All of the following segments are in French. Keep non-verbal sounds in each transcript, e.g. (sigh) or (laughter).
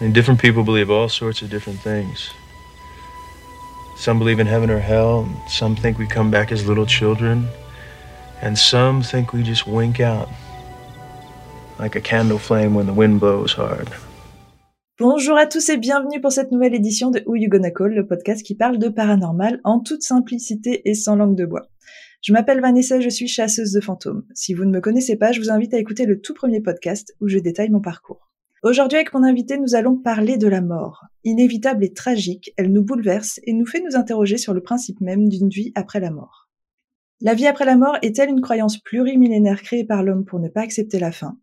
And different people believe all sorts of different things. Some believe in heaven or hell, and some think we come back as little children, and some think we just wink out like a candle flame when the wind blows hard. Bonjour à tous et bienvenue pour cette nouvelle édition de Who You Gonna Call, le podcast qui parle de paranormal en toute simplicité et sans langue de bois. Je m'appelle Vanessa, je suis chasseuse de fantômes. Si vous ne me connaissez pas, je vous invite à écouter le tout premier podcast où je détaille mon parcours. Aujourd'hui, avec mon invité, nous allons parler de la mort. Inévitable et tragique, elle nous bouleverse et nous fait nous interroger sur le principe même d'une vie après la mort. La vie après la mort est-elle une croyance plurimillénaire créée par l'homme pour ne pas accepter la fin?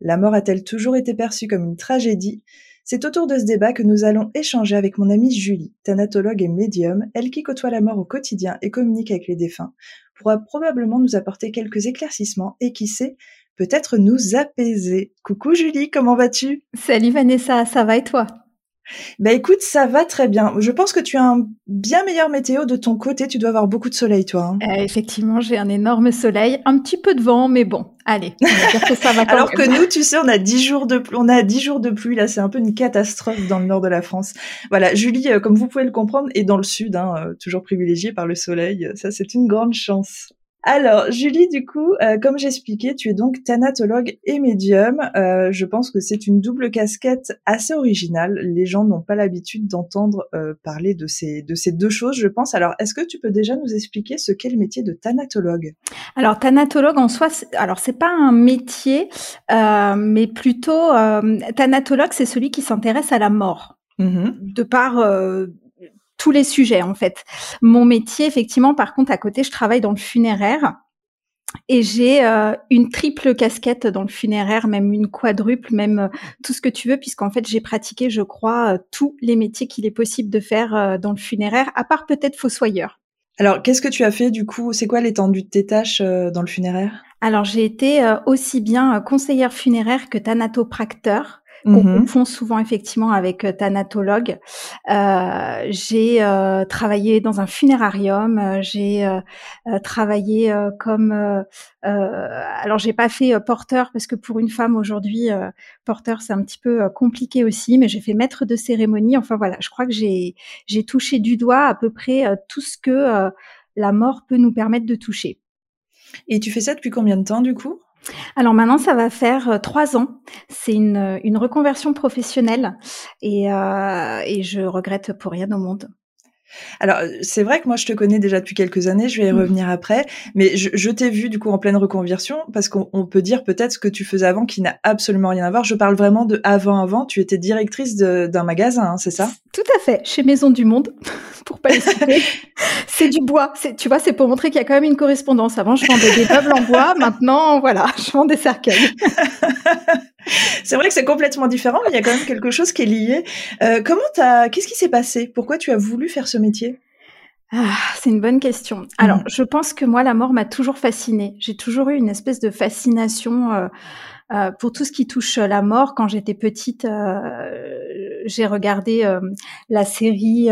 La mort a-t-elle toujours été perçue comme une tragédie? C'est autour de ce débat que nous allons échanger avec mon amie Julie, thanatologue et médium, elle qui côtoie la mort au quotidien et communique avec les défunts, pourra probablement nous apporter quelques éclaircissements et qui sait, peut-être nous apaiser. Coucou Julie, comment vas-tu? Salut Vanessa, ça va et toi? Bah écoute, ça va très bien. Je pense que tu as un bien meilleur météo de ton côté. Tu dois avoir beaucoup de soleil, toi. Hein. Euh, effectivement, j'ai un énorme soleil, un petit peu de vent, mais bon, allez, on va dire que ça va. Alors que nous, tu sais, on a 10 jours de pluie. On a 10 jours de pluie. Là, c'est un peu une catastrophe dans le nord de la France. Voilà, Julie, euh, comme vous pouvez le comprendre, est dans le sud, hein, euh, toujours privilégiée par le soleil. Ça, c'est une grande chance. Alors, Julie, du coup, euh, comme j'expliquais, tu es donc thanatologue et médium. Euh, je pense que c'est une double casquette assez originale. Les gens n'ont pas l'habitude d'entendre euh, parler de ces, de ces deux choses, je pense. Alors, est-ce que tu peux déjà nous expliquer ce qu'est le métier de thanatologue? Alors, thanatologue en soi, alors c'est pas un métier, mais plutôt thanatologue, c'est celui qui s'intéresse à la mort. Mmh de par tous les sujets en fait. Mon métier, effectivement, par contre, à côté, je travaille dans le funéraire. Et j'ai euh, une triple casquette dans le funéraire, même une quadruple, même euh, tout ce que tu veux, puisqu'en fait j'ai pratiqué, je crois, euh, tous les métiers qu'il est possible de faire dans le funéraire, à part peut-être fossoyeur. Alors, qu'est-ce que tu as fait du coup? C'est quoi l'étendue de tes tâches dans le funéraire? Alors, j'ai été aussi bien conseillère funéraire que thanatopracteur qu'on mmh confond souvent effectivement avec euh, thanatologue. Euh, j'ai euh, travaillé dans un funérarium, euh, j'ai euh, travaillé comme alors j'ai pas fait porteur parce que pour une femme aujourd'hui porteur c'est un petit peu compliqué aussi, mais j'ai fait maître de cérémonie. Enfin voilà, je crois que j'ai j'ai touché du doigt à peu près tout ce que la mort peut nous permettre de toucher. Et tu fais ça depuis combien de temps du coup? Alors maintenant, ça va faire euh, trois ans. C'est une, une reconversion professionnelle euh, et je regrette pour rien au monde. Alors, c'est vrai que moi, je te connais déjà depuis quelques années, je vais y mmh. revenir après, mais je, je t'ai vu du coup en pleine reconversion, parce qu'on peut dire peut-être ce que tu faisais avant qui n'a absolument rien à voir. Je parle vraiment de avant-avant. Tu étais directrice d'un magasin, hein, c'est ça? Tout à fait, chez Maison du Monde, (laughs) pour pas citer. (laughs) c'est du bois. Tu vois, c'est pour montrer qu'il y a quand même une correspondance. Avant, je vendais des meubles en bois. (laughs) Maintenant, voilà, je vends des cercueils. C'est vrai que c'est complètement différent, mais il y a quand même quelque chose qui est lié. Euh, comment t'as, qu'est-ce qui s'est passé? Pourquoi tu as voulu faire ce métier? Ah, c'est une bonne question. Alors, mmh. je pense que moi, la mort m'a toujours fascinée. J'ai toujours eu une espèce de fascination euh, euh, pour tout ce qui touche la mort. Quand j'étais petite, euh, j'ai regardé la série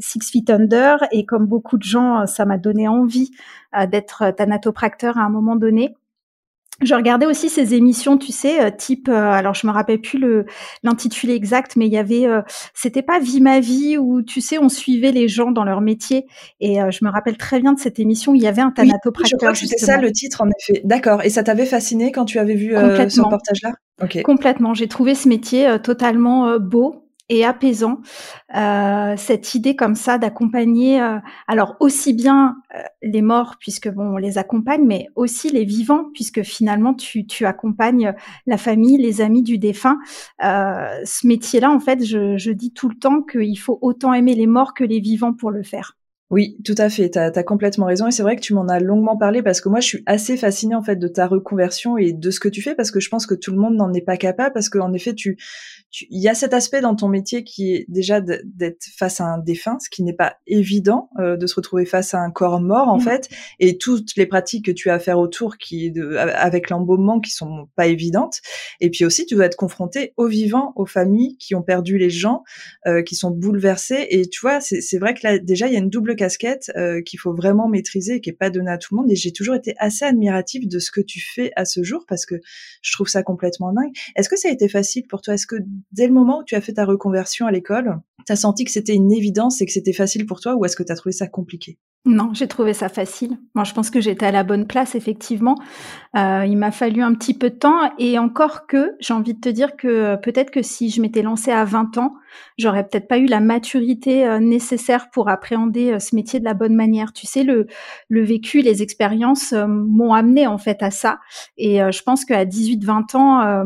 Six Feet Under et comme beaucoup de gens, ça m'a donné envie d'être thanatopracteur à un moment donné je regardais aussi ces émissions, tu sais, euh, type, euh, alors je me rappelle plus le l'intitulé exact, mais il y avait, euh, c'était pas Vie ma vie où tu sais, on suivait les gens dans leur métier. Et je me rappelle très bien de cette émission où il y avait un thanatopracteur. Oui, je crois que c'était ça le titre en effet. D'accord. Et ça t'avait fasciné quand tu avais vu ce reportage-là? Complètement. J'ai trouvé ce métier totalement beau, et apaisant euh, cette idée comme ça d'accompagner euh, alors aussi bien euh, les morts puisque bon on les accompagne mais aussi les vivants puisque finalement tu, tu accompagnes la famille les amis du défunt. Ce métier là en fait je, je dis tout le temps qu'il faut autant aimer les morts que les vivants pour le faire oui, tout à fait. Tu as, complètement raison. Et c'est vrai que tu m'en as longuement parlé parce que moi, je suis assez fascinée en fait de ta reconversion et de ce que tu fais parce que je pense que tout le monde n'en est pas capable parce qu'en effet, tu, il y a cet aspect dans ton métier qui est déjà d'être face à un défunt, ce qui n'est pas évident euh, de se retrouver face à un corps mort en mmh. fait, et toutes les pratiques que tu as à faire autour qui, de, avec l'embaumement, qui sont pas évidentes. Et puis aussi, tu dois être confronté aux vivants, aux familles qui ont perdu les gens, euh, qui sont bouleversés. Et tu vois, c'est vrai que là, déjà, il y a une double casquette qu'il faut vraiment maîtriser et qui est pas donnée à tout le monde. Et j'ai toujours été assez admirative de ce que tu fais à ce jour parce que je trouve ça complètement dingue. Est-ce que ça a été facile pour toi? Est-ce que dès le moment où tu as fait ta reconversion à l'école, tu as senti que c'était une évidence et que c'était facile pour toi ou est-ce que tu as trouvé ça compliqué? Non, j'ai trouvé ça facile. Moi, je pense que j'étais à la bonne place, effectivement. Euh, il m'a fallu un petit peu de temps et encore que, j'ai envie de te dire que euh, peut-être que si je m'étais lancée à 20 ans, j'aurais peut-être pas eu la maturité euh, nécessaire pour appréhender ce métier de la bonne manière. Tu sais, le, le vécu, les expériences m'ont amené en fait à ça. Et je pense qu'à 18-20 ans,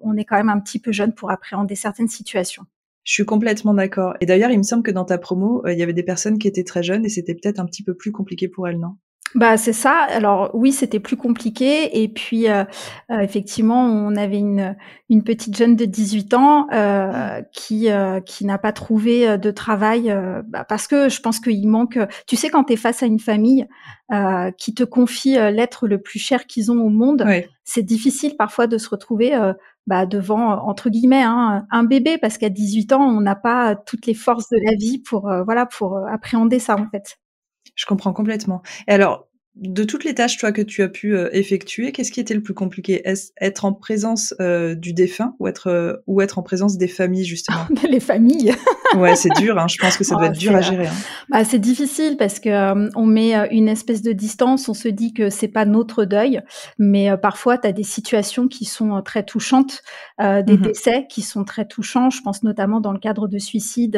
on est quand même un petit peu jeune pour appréhender certaines situations. Je suis complètement d'accord. Et d'ailleurs, il me semble que dans ta promo, euh, il y avait des personnes qui étaient très jeunes et c'était peut-être un petit peu plus compliqué pour elles, non? Bah c'est ça. Alors oui, c'était plus compliqué et puis euh, euh, effectivement, on avait une une petite jeune de 18 ans euh, qui qui n'a pas trouvé de travail bah, parce que je pense qu'il manque. Tu sais, quand tu es face à une famille qui te confie l'être le plus cher qu'ils ont au monde, c'est difficile parfois de se retrouver bah, devant entre guillemets hein, un bébé parce qu'à 18 ans, on n'a pas toutes les forces de la vie pour voilà pour appréhender ça en fait. Je comprends complètement. Et alors, de toutes les tâches, toi, que tu as pu euh, effectuer, qu'est-ce qui était le plus compliqué? Est-ce être en présence euh, du défunt ou être euh, ou être en présence des familles justement? (laughs) Les familles. ouais, c'est dur. Hein. Je pense que ça doit être dur à gérer. Hein. Bah, c'est difficile parce que on met une espèce de distance. On se dit que c'est pas notre deuil, mais parfois tu as des situations qui sont très touchantes, des mmh décès qui sont très touchants. Je pense notamment dans le cadre de suicide.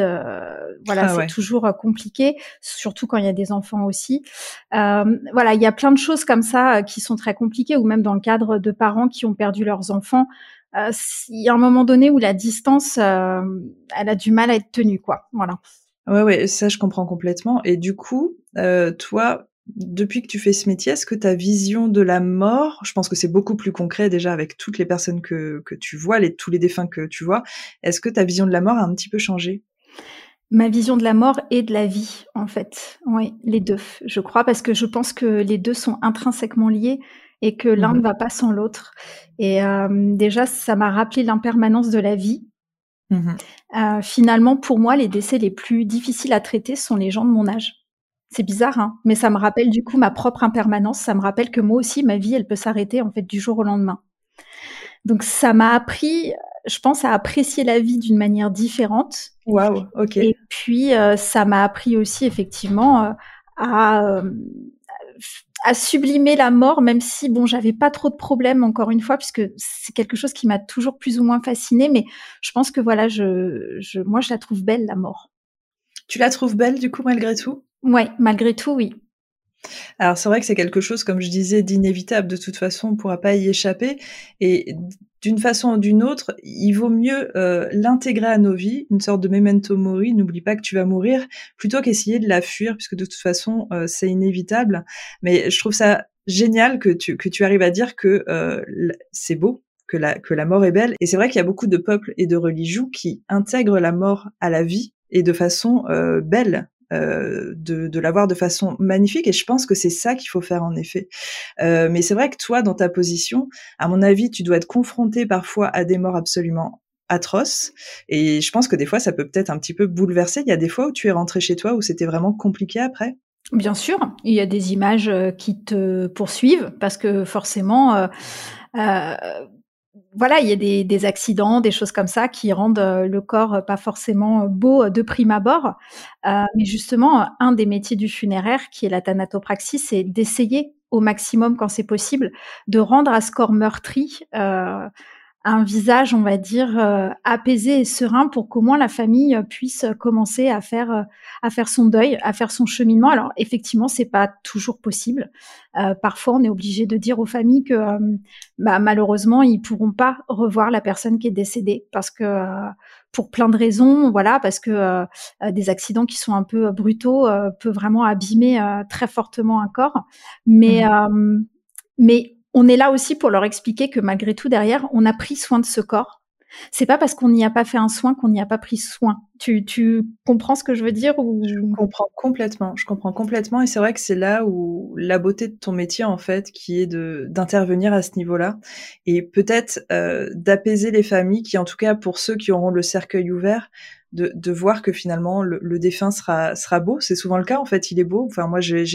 voilà, ah c'est toujours compliqué, surtout quand il y a des enfants aussi. voilà il y a plein de choses comme ça euh, qui sont très compliquées, ou même dans le cadre de parents qui ont perdu leurs enfants. Euh, il y a un moment donné où la distance, euh, elle a du mal à être tenue, quoi. Voilà. Ouais, ouais, ça je comprends complètement. Et du coup, toi, depuis que tu fais ce métier, est-ce que ta vision de la mort, je pense que c'est beaucoup plus concret déjà avec toutes les personnes que, que tu vois, les, tous les défunts que tu vois, est-ce que ta vision de la mort a un petit peu changé? Ma vision de la mort et de la vie, en fait. Oui, les deux, je crois, parce que je pense que les deux sont intrinsèquement liés et que l'un ne mhm. va pas sans l'autre. Et euh, déjà, ça m'a rappelé l'impermanence de la vie. Mhm. Euh, finalement, pour moi, les décès les plus difficiles à traiter sont les gens de mon âge. C'est bizarre, hein mais ça me rappelle du coup ma propre impermanence. Ça me rappelle que moi aussi, ma vie, elle peut s'arrêter en fait du jour au lendemain. Donc ça m'a appris je pense, à apprécier la vie d'une manière différente. Waouh, ok. Et puis, euh, ça m'a appris aussi, effectivement, euh, à, euh, à sublimer la mort, même si, bon, j'avais pas trop de problèmes, encore une fois, puisque c'est quelque chose qui m'a toujours plus ou moins fasciné. Mais je pense que, voilà, je, je, moi, je la trouve belle, la mort. Tu la trouves belle, du coup, malgré tout? Ouais, malgré tout, oui. Alors c'est vrai que c'est quelque chose, comme je disais, d'inévitable. De toute façon, on ne pourra pas y échapper. Et d'une façon ou d'une autre, il vaut mieux euh, l'intégrer à nos vies, une sorte de memento mori. N'oublie pas que tu vas mourir, plutôt qu'essayer de la fuir, puisque de toute façon, euh, c'est inévitable. Mais je trouve ça génial que tu que tu arrives à dire que euh, c'est beau. Que la, que la mort est belle. Et c'est vrai qu'il y a beaucoup de peuples et de religions qui intègrent la mort à la vie et de façon belle. Euh, de, l'avoir de façon magnifique et je pense que c'est ça qu'il faut faire en effet. Euh, mais c'est vrai que toi, dans ta position, à mon avis, tu dois être confronté parfois à des morts absolument atroces et je pense que des fois, ça peut peut-être un petit peu bouleverser. Il y a des fois où tu es rentré chez toi où c'était vraiment compliqué après? Bien sûr, il y a des images euh, qui te poursuivent parce que forcément, voilà, il y a des, des, accidents, des choses comme ça qui rendent euh, le corps euh, pas forcément euh, beau de prime abord. Euh, mais justement, un des métiers du funéraire, qui est la thanatopraxie, c'est d'essayer au maximum, quand c'est possible, de rendre à ce corps meurtri euh, un visage, on va dire, euh, apaisé et serein pour qu'au moins la famille puisse commencer à faire euh, à faire son deuil, à faire son cheminement. Alors effectivement, c'est pas toujours possible. Euh, parfois, on est obligé de dire aux familles que bah, malheureusement, ils pourront pas revoir la personne qui est décédée parce que pour plein de raisons, voilà, parce que des accidents qui sont un peu brutaux peuvent vraiment abîmer très fortement un corps. Mais mmh mais on est là aussi pour leur expliquer que malgré tout, derrière, on a pris soin de ce corps. C'est pas parce qu'on n'y a pas fait un soin qu'on n'y a pas pris soin. Tu, tu comprends ce que je veux dire ou? Je comprends complètement. Je comprends complètement, et c'est vrai que c'est là où la beauté de ton métier en fait, qui est de d'intervenir à ce niveau-là, et peut-être euh, d'apaiser les familles, qui en tout cas pour ceux qui auront le cercueil ouvert, de, de voir que finalement le, le défunt sera sera beau. C'est souvent le cas en fait. Il est beau. Enfin moi j'ai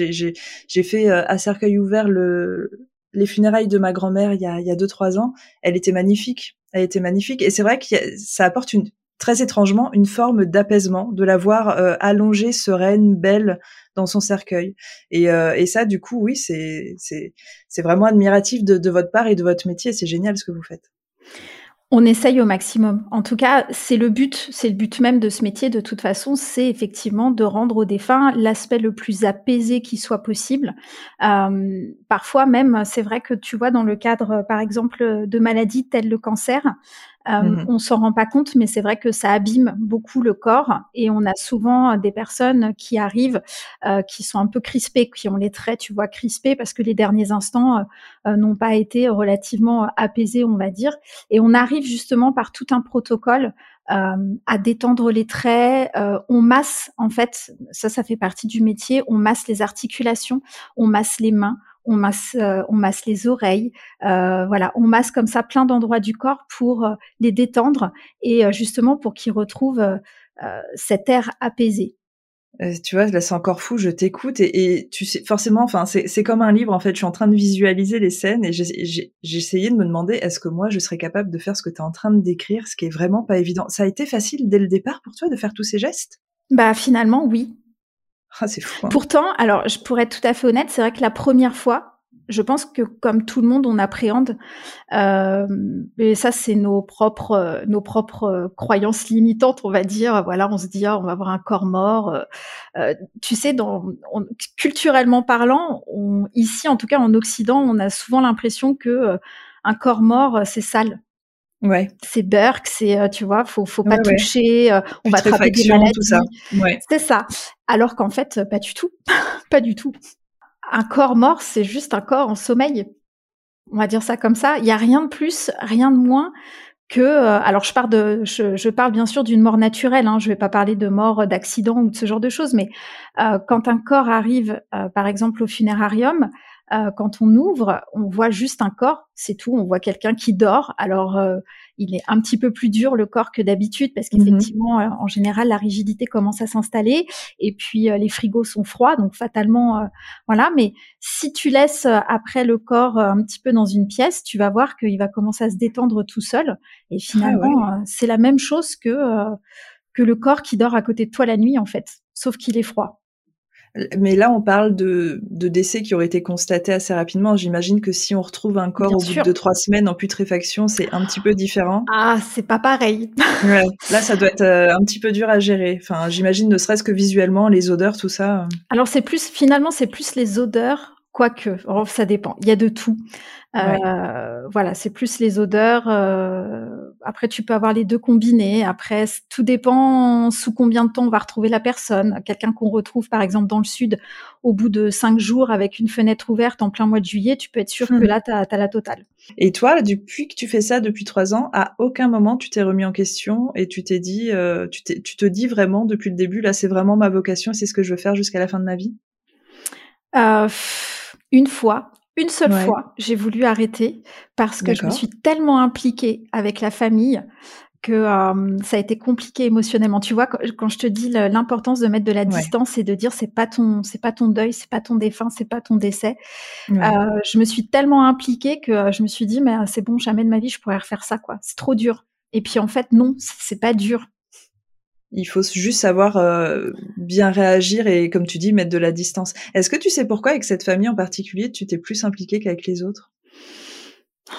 fait euh, à cercueil ouvert le les funérailles de ma grand-mère il y a il y a deux trois ans. Elle était magnifique elle était magnifique. Et c'est vrai que ça apporte une, très étrangement une forme d'apaisement, de la voir euh, allongée, sereine, belle dans son cercueil. Et, euh, et ça, du coup, oui, c'est vraiment admiratif de, de votre part et de votre métier. C'est génial ce que vous faites. On essaye au maximum. En tout cas, c'est le but, c'est le but même de ce métier. De toute façon, c'est effectivement de rendre aux défunts l'aspect le plus apaisé qui soit possible. Euh, parfois même, c'est vrai que tu vois, dans le cadre, par exemple, de maladies telles le cancer, euh, mmh On s'en rend pas compte, mais c'est vrai que ça abîme beaucoup le corps et on a souvent des personnes qui arrivent, euh, qui sont un peu crispées, qui ont les traits, tu vois, crispés parce que les derniers instants euh, n'ont pas été relativement apaisés, on va dire. Et on arrive justement par tout un protocole à détendre les traits. on masse, en fait, ça, ça fait partie du métier. On masse les articulations, on masse les mains, on masse, euh, on masse les oreilles, euh, voilà, on masse comme ça plein d'endroits du corps pour euh, les détendre et justement pour qu'ils retrouvent cet air apaisé. tu vois, là c'est encore fou, je t'écoute et, tu sais forcément, enfin c'est comme un livre en fait. Je suis en train de visualiser les scènes et j'ai essayé de me demander est-ce que moi je serais capable de faire ce que tu es en train de décrire, ce qui est vraiment pas évident? Ça a été facile dès le départ pour toi de faire tous ces gestes? Bah finalement oui, (laughs) ah. Hein. Pourtant, alors, je pourrais être tout à fait honnête, c'est vrai que la première fois, je pense que comme tout le monde, on appréhende. Euh, et ça, c'est nos propres, nos propres croyances limitantes, on va dire. Voilà, on se dit, ah, on va avoir un corps mort. Euh, euh, tu sais, culturellement parlant, ici, en tout cas en Occident, on a souvent l'impression que un corps mort, c'est sale. Ouais. C'est Burke, c'est euh, tu vois, faut faut pas toucher, euh, on va attraper des maladies. Tout ça. Ouais. C'est ça. Alors qu'en fait, pas du tout, (laughs) pas du tout. Un corps mort, c'est juste un corps en sommeil. On va dire ça comme ça. Il y a rien de plus, rien de moins que. Euh, alors je parle de, je, je parle bien sûr d'une mort naturelle. Hein, je vais pas parler de mort d'accident ou de ce genre de choses, mais quand un corps arrive, par exemple au funérarium, euh, quand on ouvre, on voit juste un corps, c'est tout. On voit quelqu'un qui dort. Alors, euh, il est un petit peu plus dur le corps que d'habitude parce mhm. qu'effectivement, euh, en général, la rigidité commence à s'installer. Et puis, les frigos sont froids, donc fatalement, voilà. Mais si tu laisses après le corps un petit peu dans une pièce, tu vas voir qu'il va commencer à se détendre tout seul. Et ah finalement, c'est la même chose que que le corps qui dort à côté de toi la nuit, en fait, sauf qu'il est froid. Mais là, on parle de, de, décès qui auraient été constatés assez rapidement. J'imagine que si on retrouve un corps au bout de trois semaines en putréfaction, c'est un petit peu différent. Ah, c'est pas pareil. (laughs) ouais. Là, ça doit être euh, un petit peu dur à gérer. Enfin, j'imagine ne serait-ce que visuellement, les odeurs, tout ça. Alors, c'est plus, finalement, c'est plus les odeurs Quoique, ça dépend. Il y a de tout. Euh, voilà, c'est plus les odeurs. Euh, après, tu peux avoir les deux combinés. Après, tout dépend sous combien de temps on va retrouver la personne. Quelqu'un qu'on retrouve, par exemple, dans le sud, au bout de cinq jours avec une fenêtre ouverte en plein mois de juillet, tu peux être sûr que mmh. là, tu as, la totale. Et toi, depuis que tu fais ça depuis trois ans, à aucun moment tu t'es remis en question et tu t'es dit, euh, tu, tu te dis vraiment depuis le début, là, c'est vraiment ma vocation, c'est ce que je veux faire jusqu'à la fin de ma vie? Euh, une fois, une seule fois, j'ai voulu arrêter parce que je me suis tellement impliquée avec la famille que euh, ça a été compliqué émotionnellement. Tu vois, quand, je te dis l'importance de mettre de la distance et de dire c'est pas ton, c'est pas ton deuil, c'est pas ton défunt, c'est pas ton décès. Euh, je me suis tellement impliquée que je me suis dit mais c'est bon, jamais de ma vie je pourrais refaire ça quoi. C'est trop dur. Et puis en fait non, c'est pas dur. Il faut juste savoir euh, bien réagir et, comme tu dis, mettre de la distance. Est-ce que tu sais pourquoi, avec cette famille en particulier, tu t'es plus impliquée qu'avec les autres?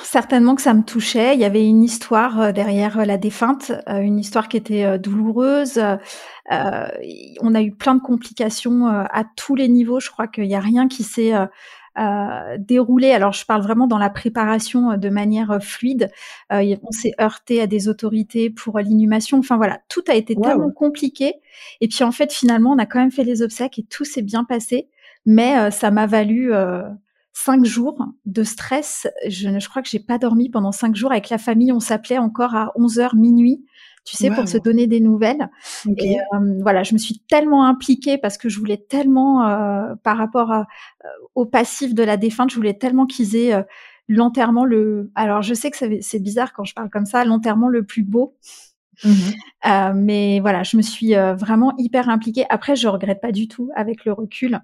Certainement que ça me touchait. Il y avait une histoire euh, derrière euh, la défunte, une histoire qui était douloureuse. on a eu plein de complications à tous les niveaux. Je crois qu'il n'y a rien qui s'est euh, déroulé. Alors, je parle vraiment dans la préparation euh, de manière euh, fluide. Euh, on s'est heurté à des autorités pour l'inhumation. Enfin voilà, tout a été tellement compliqué. Et puis en fait, finalement, on a quand même fait les obsèques et tout s'est bien passé. Mais ça m'a valu cinq jours de stress. Je, je crois que j'ai pas dormi pendant cinq jours avec la famille. On s'appelait encore à 11 heures minuit tu sais, pour se donner des nouvelles. Et euh, voilà, je me suis tellement impliquée parce que je voulais tellement, euh, par rapport à, euh, au passif de la défunte, je voulais tellement qu'ils aient l'enterrement le. Alors, je sais que c'est bizarre quand je parle comme ça, l'enterrement le plus beau. Mmh mais voilà, je me suis vraiment hyper impliquée. Après, je regrette pas du tout avec le recul.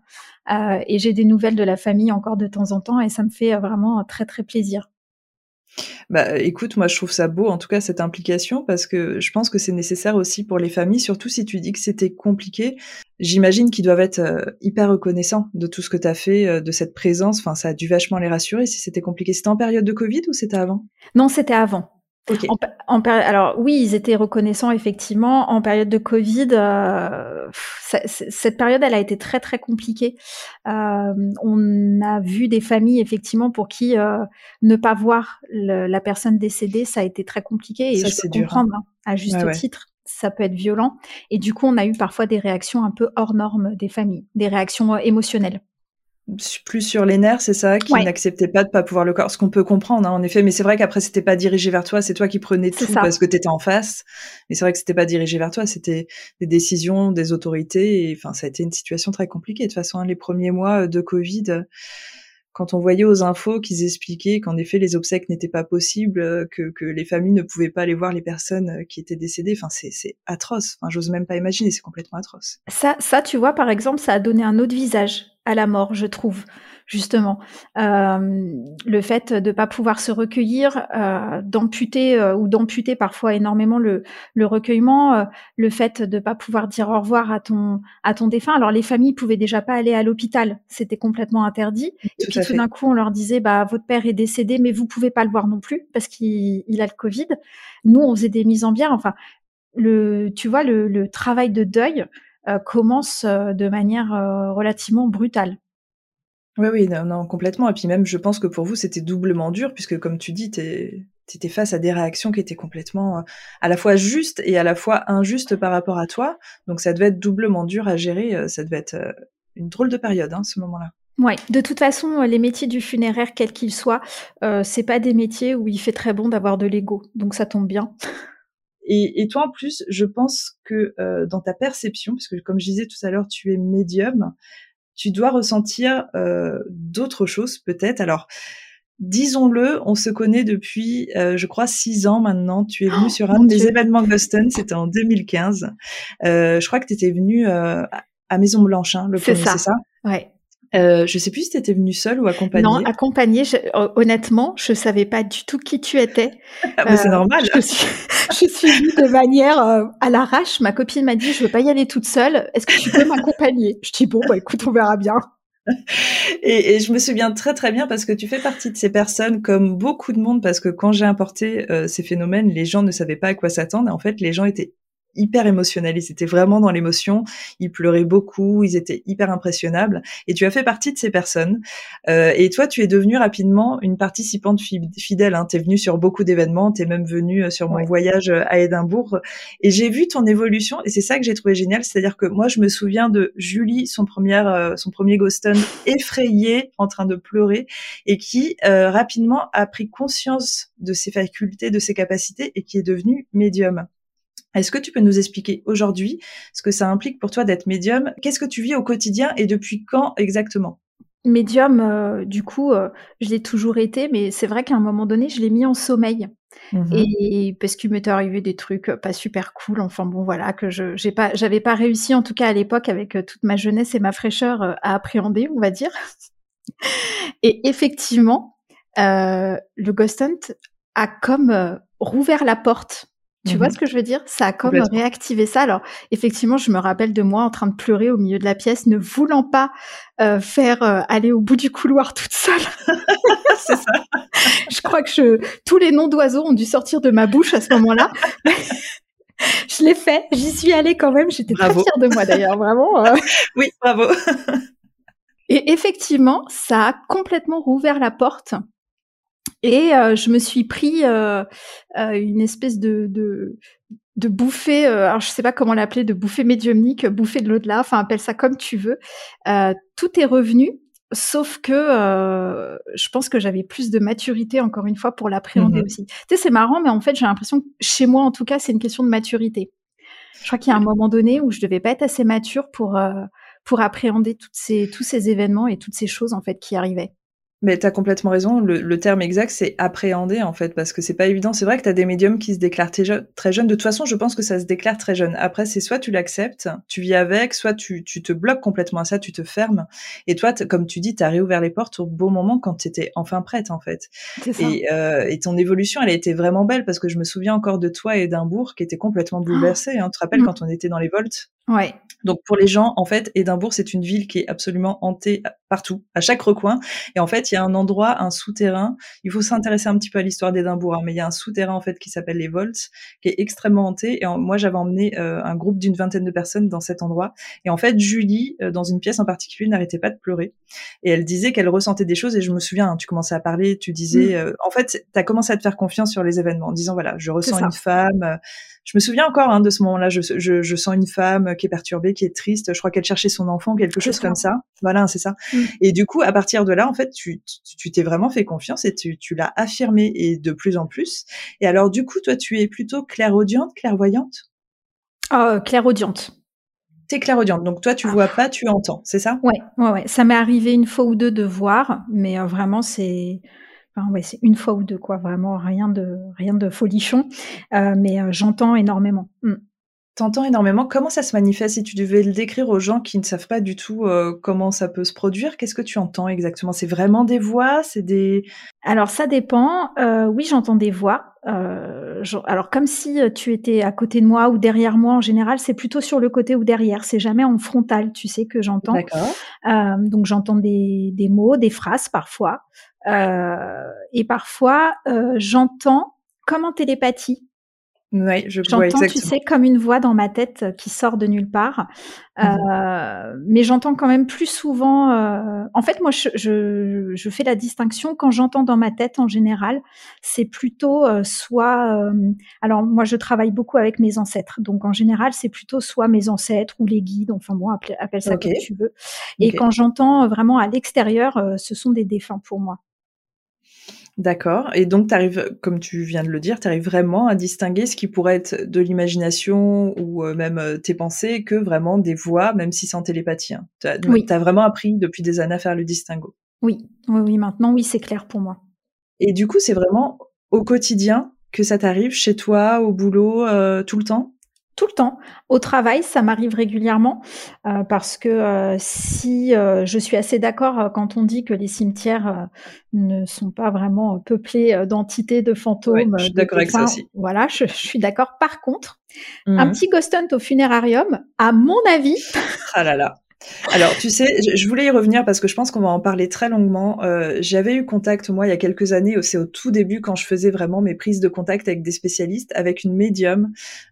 et j'ai des nouvelles de la famille encore de temps en temps et ça me fait vraiment très très plaisir. Bah, écoute, moi je trouve ça beau en tout cas cette implication parce que je pense que c'est nécessaire aussi pour les familles, surtout si tu dis que c'était compliqué. J'imagine qu'ils doivent être euh, hyper reconnaissants de tout ce que tu as fait, euh, de cette présence. Enfin, ça a dû vachement les rassurer si c'était compliqué. C'était en période de Covid ou c'était avant? Non, c'était avant. En, alors oui, ils étaient reconnaissants effectivement. En période de Covid, euh, cette période, elle a été très très compliquée. Euh, on a vu des familles effectivement pour qui euh, ne pas voir la personne décédée, ça a été très compliqué. Et je peux hein. comprendre hein, à juste titre, ça peut être violent. Et du coup, on a eu parfois des réactions un peu hors normes des familles, des réactions émotionnelles plus sur les nerfs, c'est ça, qui n'acceptait pas de pas pouvoir le corps. Ce qu'on peut comprendre, hein, en effet. Mais c'est vrai qu'après, c'était pas dirigé vers toi. C'est toi qui prenais tout parce que tu étais en face. Mais c'est vrai que c'était pas dirigé vers toi. C'était des décisions des autorités. Et enfin, ça a été une situation très compliquée. De toute façon, hein, les premiers mois euh, de Covid, euh, quand on voyait aux infos qu'ils expliquaient qu'en effet les obsèques n'étaient pas possibles, euh, que, que, les familles ne pouvaient pas aller voir les personnes qui étaient décédées, enfin c'est atroce. Enfin, j'ose même pas imaginer, c'est complètement atroce. Ça, ça, tu vois, par exemple, ça a donné un autre visage à la mort, je trouve, justement. Euh, le fait de ne pas pouvoir se recueillir, euh, d'amputer euh, ou d'amputer parfois énormément le, le recueillement, le fait de ne pas pouvoir dire au revoir à ton, à ton défunt. Alors les familles pouvaient déjà pas aller à l'hôpital, c'était complètement interdit. et puis tout d'un coup, on leur disait, bah votre père est décédé, mais vous pouvez pas le voir non plus parce qu'il il a le Covid. Nous, on faisait des mises en bière. Enfin, le, tu vois, le, le travail de deuil, euh, commence euh, de manière euh, relativement brutale. Oui, oui, non, complètement. Et puis même, je pense que pour vous, c'était doublement dur, puisque comme tu dis, tu étais face à des réactions qui étaient complètement à la fois justes et à la fois injustes par rapport à toi. Donc ça devait être doublement dur à gérer. Ça devait être une drôle de période, hein, ce moment-là. Oui, de toute façon, les métiers du funéraire, quels qu'ils soient, euh, c'est pas des métiers où il fait très bon d'avoir de l'ego. Donc ça tombe bien. (laughs) Et, et, toi, en plus, je pense que euh, dans ta perception, puisque comme je disais tout à l'heure, tu es médium, tu dois ressentir euh, d'autres choses peut-être. Alors, disons-le, on se connaît depuis, euh, je crois, six ans maintenant. Tu es venu oh, sur un des événements Boston, c'était en 2015. Euh, je crois que tu étais venu euh, à Maison Blanche, hein, le premier, c'est ça? Ouais. Euh, je sais plus si tu étais venue seule ou accompagnée. Non, accompagnée. honnêtement, je savais pas du tout qui tu étais. Ah, mais c'est euh, normal. Je suis, (laughs) je suis venue de manière euh, à l'arrache. Ma copine m'a dit, je veux pas y aller toute seule. Est-ce que tu peux m'accompagner? Je dis bon, bah écoute, on verra bien. (laughs) Et, et, je me souviens très très bien parce que tu fais partie de ces personnes comme beaucoup de monde parce que quand j'ai importé euh, ces phénomènes, les gens ne savaient pas à quoi s'attendre. En fait, les gens étaient hyper émotionnels. Ils étaient vraiment dans l'émotion. Ils pleuraient beaucoup. Ils étaient hyper impressionnables. Et tu as fait partie de ces personnes. Euh, et toi, tu es devenue rapidement une participante fidèle. Hein. Tu es venue sur beaucoup d'événements. Tu es même venue euh, sur mon voyage euh, à Édimbourg. Et j'ai vu ton évolution. Et c'est ça que j'ai trouvé génial. C'est-à-dire que moi, je me souviens de Julie, son, première, euh, son premier Ghoston, effrayée, en train de pleurer, et qui rapidement a pris conscience de ses facultés, de ses capacités, et qui est devenue médium. Est-ce que tu peux nous expliquer aujourd'hui ce que ça implique pour toi d'être médium? Qu'est-ce que tu vis au quotidien et depuis quand exactement? Médium, euh, du coup, euh, je l'ai toujours été, mais c'est vrai qu'à un moment donné, je l'ai mis en sommeil. Mmh et parce qu'il m'était arrivé des trucs pas super cool, enfin bon voilà que je j'ai pas j'avais pas réussi en tout cas à l'époque avec euh, toute ma jeunesse et ma fraîcheur à appréhender, on va dire. (laughs) Et effectivement, le ghost hunt a comme rouvert la porte tu vois mmh ce que je veux dire? Ça a comme réactivé ça. Alors, effectivement, je me rappelle de moi en train de pleurer au milieu de la pièce, ne voulant pas euh, faire euh, aller au bout du couloir toute seule. (laughs) C'est ça. (laughs) je crois que je, tous les noms d'oiseaux ont dû sortir de ma bouche à ce moment-là. (laughs) je l'ai fait, j'y suis allée quand même. J'étais très fière de moi d'ailleurs, vraiment. Euh. oui, bravo. Et effectivement, ça a complètement rouvert la porte et euh, je me suis pris euh, euh, une espèce de, de, de bouffée, alors je sais pas comment l'appeler, de bouffée médiumnique, bouffée de l'au-delà, enfin appelle ça comme tu veux. tout est revenu Sauf que euh, je pense que j'avais plus de maturité, encore une fois, pour l'appréhender mmh aussi. Tu sais, c'est marrant, mais en fait, j'ai l'impression que chez moi, en tout cas, c'est une question de maturité. Je crois qu'il y a un moment donné où je devais pas être assez mature pour euh, pour appréhender toutes ces tous ces événements et toutes ces choses en fait qui arrivaient. Mais tu as complètement raison. Le, terme exact, c'est appréhender, en fait, parce que c'est pas évident. C'est vrai que tu as des médiums qui se déclarent très jeunes. De toute façon, je pense que ça se déclare très jeune. Après, c'est soit tu l'acceptes, tu vis avec, soit tu, tu, te bloques complètement à ça, tu te fermes. Et toi, comme tu dis, tu as réouvert les portes au bon moment quand tu étais enfin prête, en fait. Et, euh, et, ton évolution, elle a été vraiment belle, parce que je me souviens encore de toi et d'Edimbourg qui était complètement bouleversé. Hein. Tu te rappelles mmh. quand on était dans les volts? Ouais. Donc pour les gens, en fait, Édimbourg, c'est une ville qui est absolument hantée partout, à chaque recoin. Et en fait, il y a un endroit, un souterrain. Il faut s'intéresser un petit peu à l'histoire d'Édimbourg, hein, mais il y a un souterrain en fait qui s'appelle les Volts, qui est extrêmement hanté. Et moi, j'avais emmené euh, un groupe d'une vingtaine de personnes dans cet endroit. Et en fait, Julie, euh, dans une pièce en particulier, n'arrêtait pas de pleurer. Et elle disait qu'elle ressentait des choses. Et je me souviens, hein, tu commençais à parler, tu disais, mmh. euh, en fait, tu as commencé à te faire confiance sur les événements, en disant voilà, je ressens une femme je me souviens encore hein, de ce moment-là. Je, je, je, sens une femme qui est perturbée, qui est triste. Je crois qu'elle cherchait son enfant, quelque chose comme ça. Voilà, c'est ça. Mm. Et du coup, à partir de là, en fait, tu tu t'es vraiment fait confiance et tu, tu l'as affirmé et de plus en plus. Et alors, du coup, toi, tu es plutôt clairaudiente, clairvoyante? Oh, clairaudiente. T'es clairaudiente, donc toi tu ah. vois pas, tu entends, c'est ça? Ouais, ouais, ouais. Ça m'est arrivé une fois ou deux de voir, mais euh, vraiment c'est ouais, c'est une fois ou deux, quoi. Vraiment rien de rien de folichon, euh, mais euh, j'entends énormément. Mmh. T'entends énormément. Comment ça se manifeste Si tu devais le décrire aux gens qui ne savent pas du tout euh, comment ça peut se produire, qu'est-ce que tu entends exactement? C'est vraiment des voix? C'est des Alors ça dépend. oui, j'entends des voix. alors comme si tu étais à côté de moi ou derrière moi. En général, c'est plutôt sur le côté ou derrière. C'est jamais en frontal. Tu sais que j'entends. D'accord. donc j'entends des, des mots, des phrases parfois. Euh, et parfois, euh, j'entends comme en télépathie. Oui, je J'entends, tu sais, comme une voix dans ma tête qui sort de nulle part. Mmh euh, mais j'entends quand même plus souvent. Euh... En fait, moi, je, je, je, fais la distinction quand j'entends dans ma tête en général. C'est plutôt euh, soit. Euh, alors, moi, je travaille beaucoup avec mes ancêtres, donc en général, c'est plutôt soit mes ancêtres ou les guides. Enfin bon, appelle, appelle ça comme tu veux. Et quand j'entends vraiment à l'extérieur, ce sont des défunts pour moi. D'accord. Et donc, tu arrives, comme tu viens de le dire, tu arrives vraiment à distinguer ce qui pourrait être de l'imagination ou euh, même euh, tes pensées que vraiment des voix, même si c'est en télépathie. Hein. Tu as, vraiment appris depuis des années à faire le distinguo. Oui, oui, oui, maintenant, oui, c'est clair pour moi. Et du coup, c'est vraiment au quotidien que ça t'arrive, chez toi, au boulot, euh, tout le temps? Tout le temps. Au travail, ça m'arrive régulièrement euh, parce que euh, si euh, je suis assez d'accord quand on dit que les cimetières ne sont pas vraiment peuplés d'entités, de fantômes. je suis d'accord avec ça aussi. Voilà, je, suis d'accord. Par contre, un mmh petit ghost hunt au funérarium, à mon avis. ah là là. Alors, tu sais, je, voulais y revenir parce que je pense qu'on va en parler très longuement. Euh, j'avais eu contact, moi, il y a quelques années, c'est au tout début quand je faisais vraiment mes prises de contact avec des spécialistes, avec une médium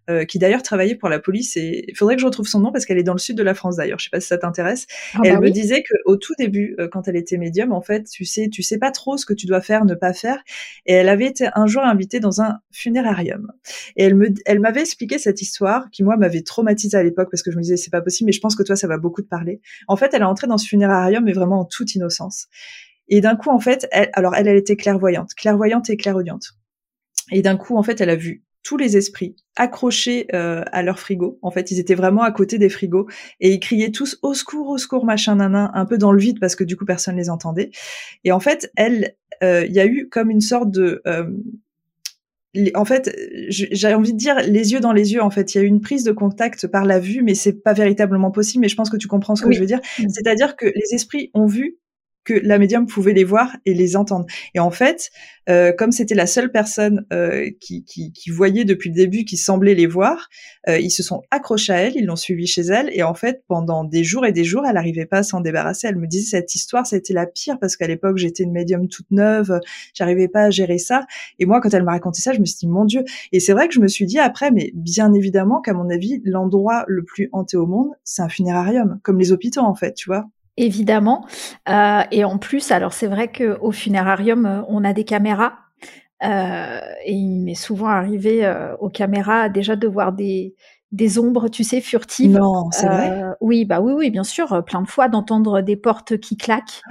euh, qui d'ailleurs travaillait pour la police. Et il faudrait que je retrouve son nom parce qu'elle est dans le sud de la France d'ailleurs. Je sais pas si ça t'intéresse. Ah elle bah me disait que au tout début, euh, quand elle était médium, en fait, tu sais, tu sais pas trop ce que tu dois faire, ne pas faire. Et elle avait été un jour invitée dans un funérarium. Et elle me, elle m'avait expliqué cette histoire qui moi m'avait traumatisée à l'époque parce que je me disais c'est pas possible. Mais je pense que toi ça va beaucoup te en fait, elle est entrée dans ce funérarium, mais vraiment en toute innocence. Et d'un coup, en fait, elle, alors elle, elle était clairvoyante, clairvoyante et clairaudiente. Et d'un coup, en fait, elle a vu tous les esprits accrochés euh, à leur frigo. En fait, ils étaient vraiment à côté des frigos et ils criaient tous au secours, au secours, machin, nanan, un peu dans le vide parce que du coup personne les entendait. Et en fait, elle, euh, il y a eu comme une sorte de euh, en fait, j'ai envie de dire les yeux dans les yeux. En fait, il y a eu une prise de contact par la vue, mais c'est pas véritablement possible. Mais je pense que tu comprends ce que je veux dire. Mm. C'est-à-dire que les esprits ont vu que la médium pouvait les voir et les entendre. Et en fait, euh, comme c'était la seule personne euh, qui, qui, qui, voyait depuis le début, qui semblait les voir, euh, ils se sont accrochés à elle, ils l'ont suivie chez elle, et en fait, pendant des jours et des jours, elle n'arrivait pas à s'en débarrasser. Elle me disait cette histoire, c'était la pire parce qu'à l'époque, j'étais une médium toute neuve, j'arrivais pas à gérer ça. Et moi, quand elle m'a raconté ça, je me suis dit mon Dieu. Et c'est vrai que je me suis dit après, mais bien évidemment qu'à mon avis, l'endroit le plus hanté au monde, c'est un funérarium, comme les hôpitaux en fait, tu vois évidemment. Euh, et en plus, alors c'est vrai qu'au funérarium, euh, on a des caméras. Euh, et il m'est souvent arrivé aux caméras déjà de voir des, des ombres, tu sais, furtives. Non, c'est vrai? Oui, bah oui, oui, bien sûr, plein de fois d'entendre des portes qui claquent,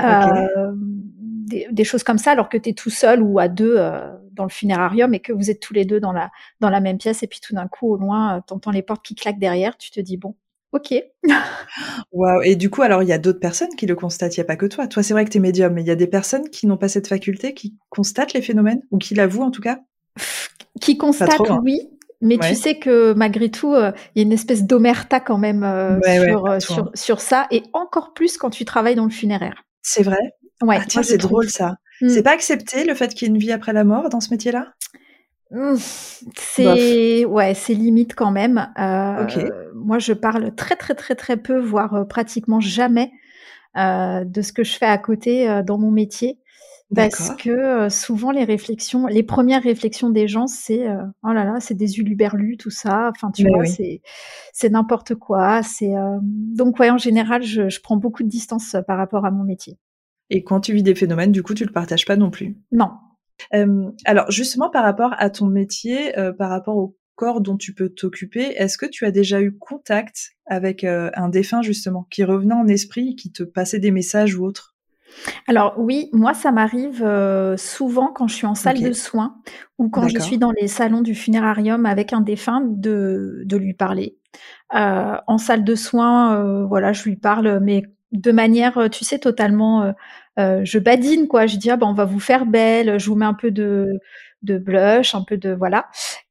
des, des, choses comme ça, alors que tu es tout seul ou à deux dans le funérarium et que vous êtes tous les deux dans la dans la même pièce et puis tout d'un coup au loin, t'entends les portes qui claquent derrière, tu te dis bon, Ok. Waouh. Et du coup, alors, il y a d'autres personnes qui le constatent, il n'y a pas que toi. Toi, c'est vrai que tu es médium, mais il y a des personnes qui n'ont pas cette faculté, qui constatent les phénomènes, ou qui l'avouent en tout cas? Qui constatent, hein. oui. Mais tu sais que malgré tout, euh, il y a une espèce d'omerta quand même euh, euh, sur, sur, ça, et encore plus quand tu travailles dans le funéraire. C'est vrai? Ouais. Ah, tiens, c'est drôle ça. Hmm. C'est pas accepté le fait qu'il y ait une vie après la mort dans ce métier-là? C'est ouais, c'est limite quand même. Euh, moi, je parle très très très très peu, voire euh, pratiquement jamais euh, de ce que je fais à côté dans mon métier, parce que souvent les réflexions, les premières réflexions des gens, c'est oh là là, c'est des uluberlus, tout ça. Enfin, tu vois, c'est c'est n'importe quoi. C'est donc ouais, en général, je, je prends beaucoup de distance par rapport à mon métier. Et quand tu vis des phénomènes, du coup, tu le partages pas non plus? Non, alors justement par rapport à ton métier, par rapport au corps dont tu peux t'occuper, est-ce que tu as déjà eu contact avec un défunt justement qui revenait en esprit, qui te passait des messages ou autre alors oui, moi ça m'arrive souvent quand je suis en salle de soins ou quand je suis dans les salons du funérarium avec un défunt de, de lui parler. en salle de soins, voilà, je lui parle, mais de manière, tu sais, totalement euh, je badine quoi. Je dis ah ben on va vous faire belle, je vous mets un peu de de blush, un peu de voilà.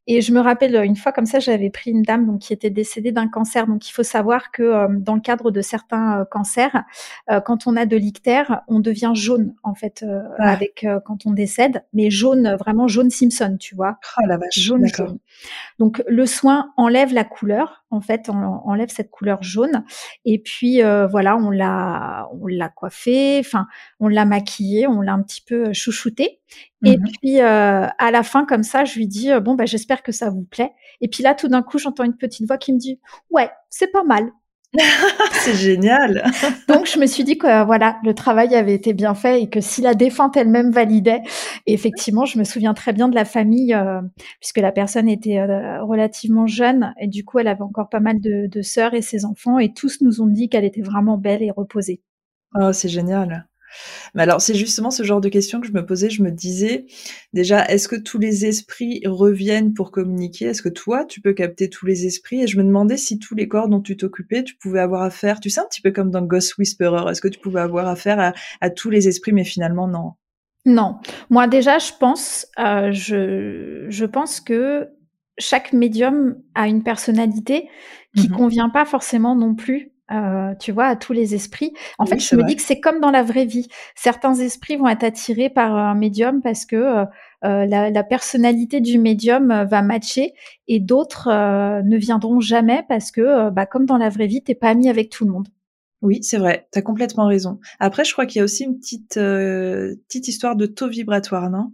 Et je me rappelle une fois comme ça, j'avais pris une dame donc qui était décédée d'un cancer. Donc il faut savoir que euh, dans le cadre de certains euh, cancers, euh, quand on a de l'ictère, on devient jaune en fait ah. avec quand on décède, mais jaune vraiment jaune Simpson, tu vois. Oh la vache. Jaune jaune. Donc le soin enlève la couleur en fait, on enlève cette couleur jaune et puis voilà, on l'a on l'a coiffé, enfin on l'a maquillé, on l'a un petit peu chouchouté. Et mmh puis à la fin comme ça, je lui dis bon bah j'espère que ça vous plaît. Et puis là, tout d'un coup, j'entends une petite voix qui me dit Ouais, c'est pas mal. (laughs) c'est génial. Donc je me suis dit que voilà, le travail avait été bien fait et que si la défunte elle-même validait, effectivement, je me souviens très bien de la famille euh, puisque la personne était euh, relativement jeune et du coup elle avait encore pas mal de, de sœurs et ses enfants et tous nous ont dit qu'elle était vraiment belle et reposée. Oh, c'est génial. Mais alors, c'est justement ce genre de questions que je me posais. Je me disais, déjà, est-ce que tous les esprits reviennent pour communiquer? Est-ce que toi, tu peux capter tous les esprits? Et je me demandais si tous les corps dont tu t'occupais, tu pouvais avoir affaire, tu sais, un petit peu comme dans Ghost Whisperer, est-ce que tu pouvais avoir affaire à, tous les esprits, mais finalement, non? Non. Moi, déjà, je pense, euh, je, je pense que chaque médium a une personnalité qui mmh convient pas forcément non plus euh, tu vois, à tous les esprits. En fait, je me dis que c'est comme dans la vraie vie. Certains esprits vont être attirés par un médium parce que euh, euh la, la, personnalité du médium euh, va matcher et d'autres euh, ne viendront jamais parce que, bah, comme dans la vraie vie, t'es pas ami avec tout le monde. Oui, c'est vrai, tu as complètement raison. Après, je crois qu'il y a aussi une petite, petite histoire de taux vibratoire, non?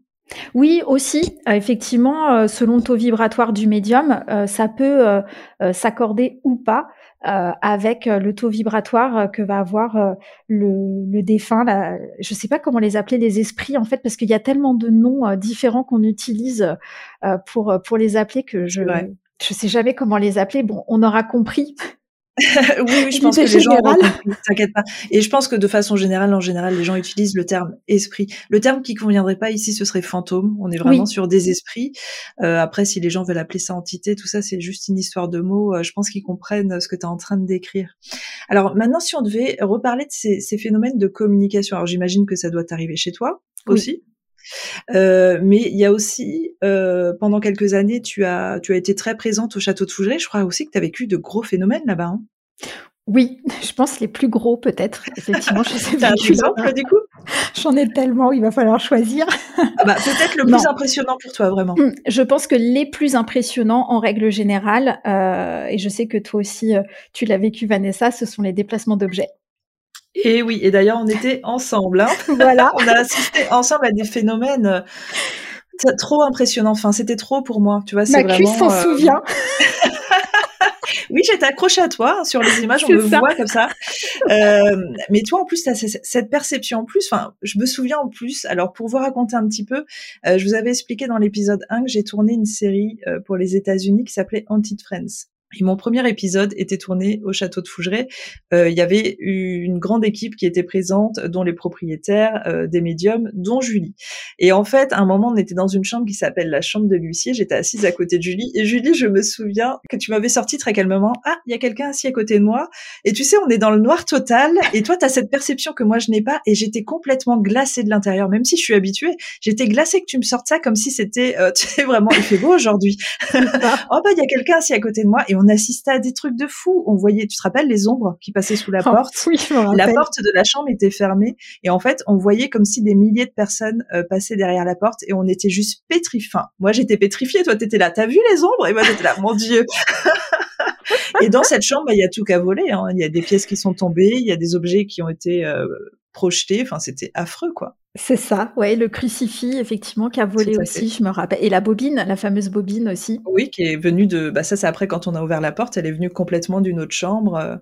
Oui, aussi, effectivement, selon le taux vibratoire du médium, ça peut s'accorder ou pas. Euh, avec euh, le taux vibratoire euh, que va avoir le, le, défunt. Je ne sais pas comment les appeler, les esprits, en fait, parce qu'il y a tellement de noms différents qu'on utilise pour, pour les appeler que je ne sais jamais comment les appeler. Bon, on aura compris oui, oui, je pense que les gens t'inquiète pas. Et je pense que de façon générale, en général, les gens utilisent le terme esprit. Le terme qui conviendrait pas ici, ce serait fantôme. On est vraiment sur des esprits. Euh, après, si les gens veulent appeler ça entité, tout ça, c'est juste une histoire de mots. Euh, je pense qu'ils comprennent ce que tu es en train de décrire. Alors maintenant, si on devait reparler de ces, ces phénomènes de communication, alors j'imagine que ça doit t'arriver chez toi aussi. Euh, mais il y a aussi, euh, pendant quelques années, tu as, tu as été très présente au château de Fougeray. Je crois aussi que tu as vécu de gros phénomènes là-bas. Hein. oui, (laughs) je pense les plus gros peut-être. Effectivement, je sais (laughs) un exemple du coup? J'en ai tellement, il va falloir choisir. (laughs) Ah bah, peut-être le plus impressionnant pour toi, vraiment. Hum, je pense que les plus impressionnants, en règle générale, euh, et je sais que toi aussi tu l'as vécu, Vanessa, ce sont les déplacements d'objets. Et oui, et d'ailleurs, on était ensemble. Hein. (laughs) Voilà. on a assisté ensemble à des phénomènes euh, trop impressionnants. Enfin, c'était trop pour moi. Tu vois, Ma cuisse s'en euh, souvient. (laughs) oui, j'étais accrochée à toi hein, sur les images, on me voit comme ça. Euh, mais toi, en plus, tu as cette perception en plus. Enfin, je me souviens en plus. Alors, pour vous raconter un petit peu, euh, je vous avais expliqué dans l'épisode 1 que j'ai tourné une série euh, pour les États-Unis qui s'appelait Haunted Friends. Et mon premier épisode était tourné au château de Fougeray. Euh, il y avait une grande équipe qui était présente, dont les propriétaires, euh, des médiums, dont Julie. Et en fait, à un moment, on était dans une chambre qui s'appelle la chambre de l'huissier. J'étais assise à côté de Julie. Et Julie, je me souviens que tu m'avais sorti très calmement. Ah, il y a quelqu'un assis à côté de moi. Et tu sais, on est dans le noir total. Et toi, tu as cette perception que moi, je n'ai pas. Et j'étais complètement glacée de l'intérieur. Même si je suis habituée, j'étais glacée que tu me sortes ça comme si c'était, euh, (laughs) tu sais, vraiment, il fait beau aujourd'hui. (laughs) oh, bah, il y a quelqu'un assis à côté de moi. Assistait à des trucs de fou. On voyait, tu te rappelles, les ombres qui passaient sous la oh, (laughs) porte? Oui, la porte de la chambre était fermée et en fait, on voyait comme si des milliers de personnes euh, passaient derrière la porte et on était juste pétrifiés. Moi, j'étais pétrifiée. Toi, t'étais là. T'as vu les ombres? Et moi, j'étais là. Mon Dieu. (laughs) et dans cette chambre, bah, il y a tout qu'à voler. Hein. Il y a des pièces qui sont tombées. Il y a des objets qui ont été euh, projetés. Enfin, c'était affreux, quoi. C'est ça, ouais, le crucifix, effectivement, qui a volé aussi, je me rappelle. Et la bobine, la fameuse bobine aussi. Oui, qui est venue de. Bah, ça, c'est après quand on a ouvert la porte, elle est venue complètement d'une autre chambre.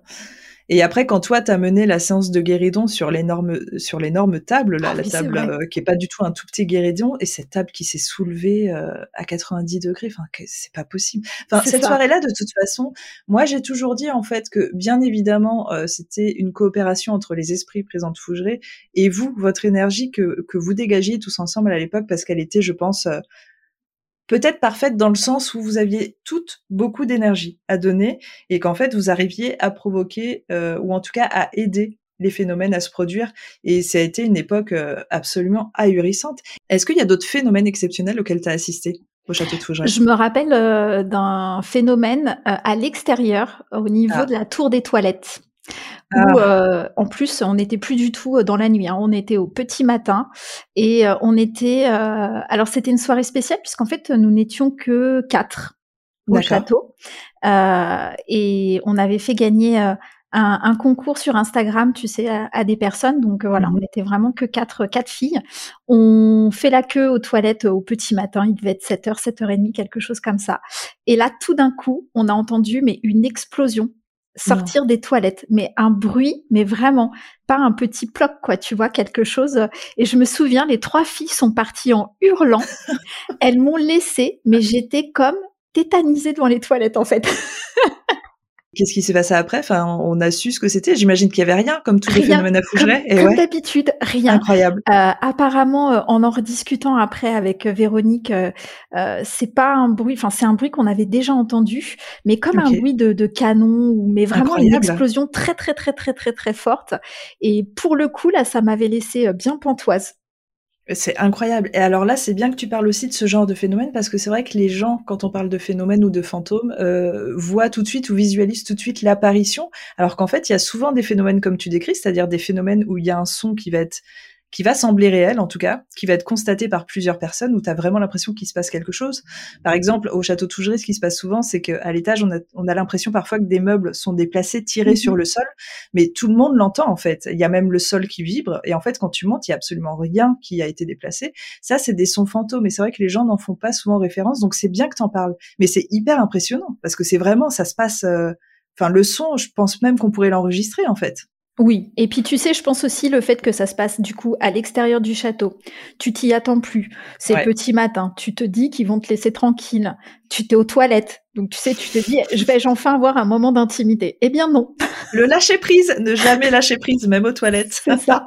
Euh, et après, quand toi, t'as mené la séance de guéridon sur l'énorme, sur l'énorme table, là, ah la table euh, qui est pas du tout un tout petit guéridon, et cette table qui s'est soulevée euh, à 90 degrés, enfin, c'est pas possible. Enfin, cette soirée-là, de toute façon, moi, j'ai toujours dit, en fait, que bien évidemment, euh, c'était une coopération entre les esprits présents de Fougeray et vous, votre énergie que, que vous dégagiez tous ensemble à l'époque, parce qu'elle était, je pense, peut-être parfaite dans le sens où vous aviez toutes beaucoup d'énergie à donner et qu'en fait vous arriviez à provoquer euh, ou en tout cas à aider les phénomènes à se produire et ça a été une époque euh, absolument ahurissante. Est-ce qu'il y a d'autres phénomènes exceptionnels auxquels tu as assisté au château de Fougeray Je me rappelle euh, d'un phénomène à l'extérieur au niveau ah. de la tour des toilettes où ah. euh, en plus on n'était plus du tout euh, dans la nuit, hein. on était au petit matin et euh, on était. alors c'était une soirée spéciale puisqu'en fait nous n'étions que quatre au château et on avait fait gagner. Un, concours sur Instagram, tu sais, à, des personnes. Donc voilà, mmh on était vraiment que quatre, quatre filles. On fait la queue aux toilettes au petit matin. Il devait être 7h, 7h30, quelque chose comme ça. Et là, tout d'un coup, on a entendu mais une explosion sortir des toilettes, mais un bruit, mais vraiment pas un petit ploc, quoi, tu vois, quelque chose. Et je me souviens, les trois filles sont parties en hurlant. (laughs) Elles m'ont laissé, mais j'étais comme tétanisée devant les toilettes, en fait. (laughs) Qu'est-ce qui s'est passé après? Enfin, on a su ce que c'était. J'imagine qu'il y avait rien, comme tous les phénomènes à Fougeray. Comme, comme d'habitude, rien. Incroyable. Euh, apparemment, euh, en en rediscutant après avec euh, Véronique, euh, euh, c'est pas un bruit. Enfin, c'est un bruit qu'on avait déjà entendu, mais comme un bruit de, de canon ou mais vraiment une explosion très très très très très très forte. Et pour le coup, là, ça m'avait laissé bien pantoise. C'est incroyable. Et alors là, c'est bien que tu parles aussi de ce genre de phénomène parce que c'est vrai que les gens, quand on parle de phénomène ou de fantômes, euh, voient tout de suite ou visualisent tout de suite l'apparition, alors qu'en fait, il y a souvent des phénomènes comme tu décris, c'est-à-dire des phénomènes où il y a un son qui va être qui va sembler réel en tout cas, qui va être constaté par plusieurs personnes où tu as vraiment l'impression qu'il se passe quelque chose. Par exemple, au château Tougeray, ce qui se passe souvent, c'est qu'à l'étage, on a, on a l'impression parfois que des meubles sont déplacés, tirés sur mhm. le sol, mais tout le monde l'entend en fait. Il y a même le sol qui vibre, et en fait, quand tu montes, il y a absolument rien qui a été déplacé. Ça, c'est des sons fantômes, et c'est vrai que les gens n'en font pas souvent référence, donc c'est bien que t'en parles. Mais c'est hyper impressionnant, parce que c'est vraiment, ça se passe... Euh, enfin, le son, je pense même qu'on pourrait l'enregistrer en fait. Oui, et puis tu sais, je pense aussi le fait que ça se passe du coup à l'extérieur du château. Tu t'y attends plus. C'est le petit matin. Tu te dis qu'ils vont te laisser tranquille. Tu t'es aux toilettes. Donc tu sais, tu te dis, je vais enfin avoir un moment d'intimité? Eh bien non. (laughs) Le lâcher prise, ne jamais lâcher prise, même aux toilettes. C'est ça.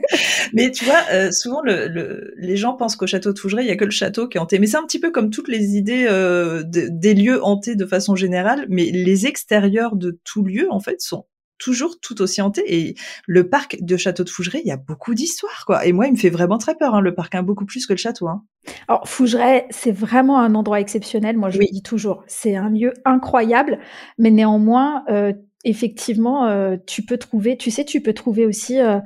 (laughs) mais tu vois, euh, souvent le, les gens pensent qu'au château de Fougeray, il y a que le château qui est hanté. Mais c'est un petit peu comme toutes les idées euh, des lieux hantés de façon générale. Mais les extérieurs de tout lieu, en fait, sont toujours tout aussi hanté. Et le parc de Château de Fougeray, il y a beaucoup d'histoires, quoi. Et moi, il me fait vraiment très peur, hein, le parc, hein, beaucoup plus que le château. Hein. Alors, Fougeray, c'est vraiment un endroit exceptionnel. Moi, je le dis toujours. C'est un lieu incroyable, mais néanmoins, euh, effectivement, euh, tu peux trouver, tu sais, tu peux trouver aussi euh,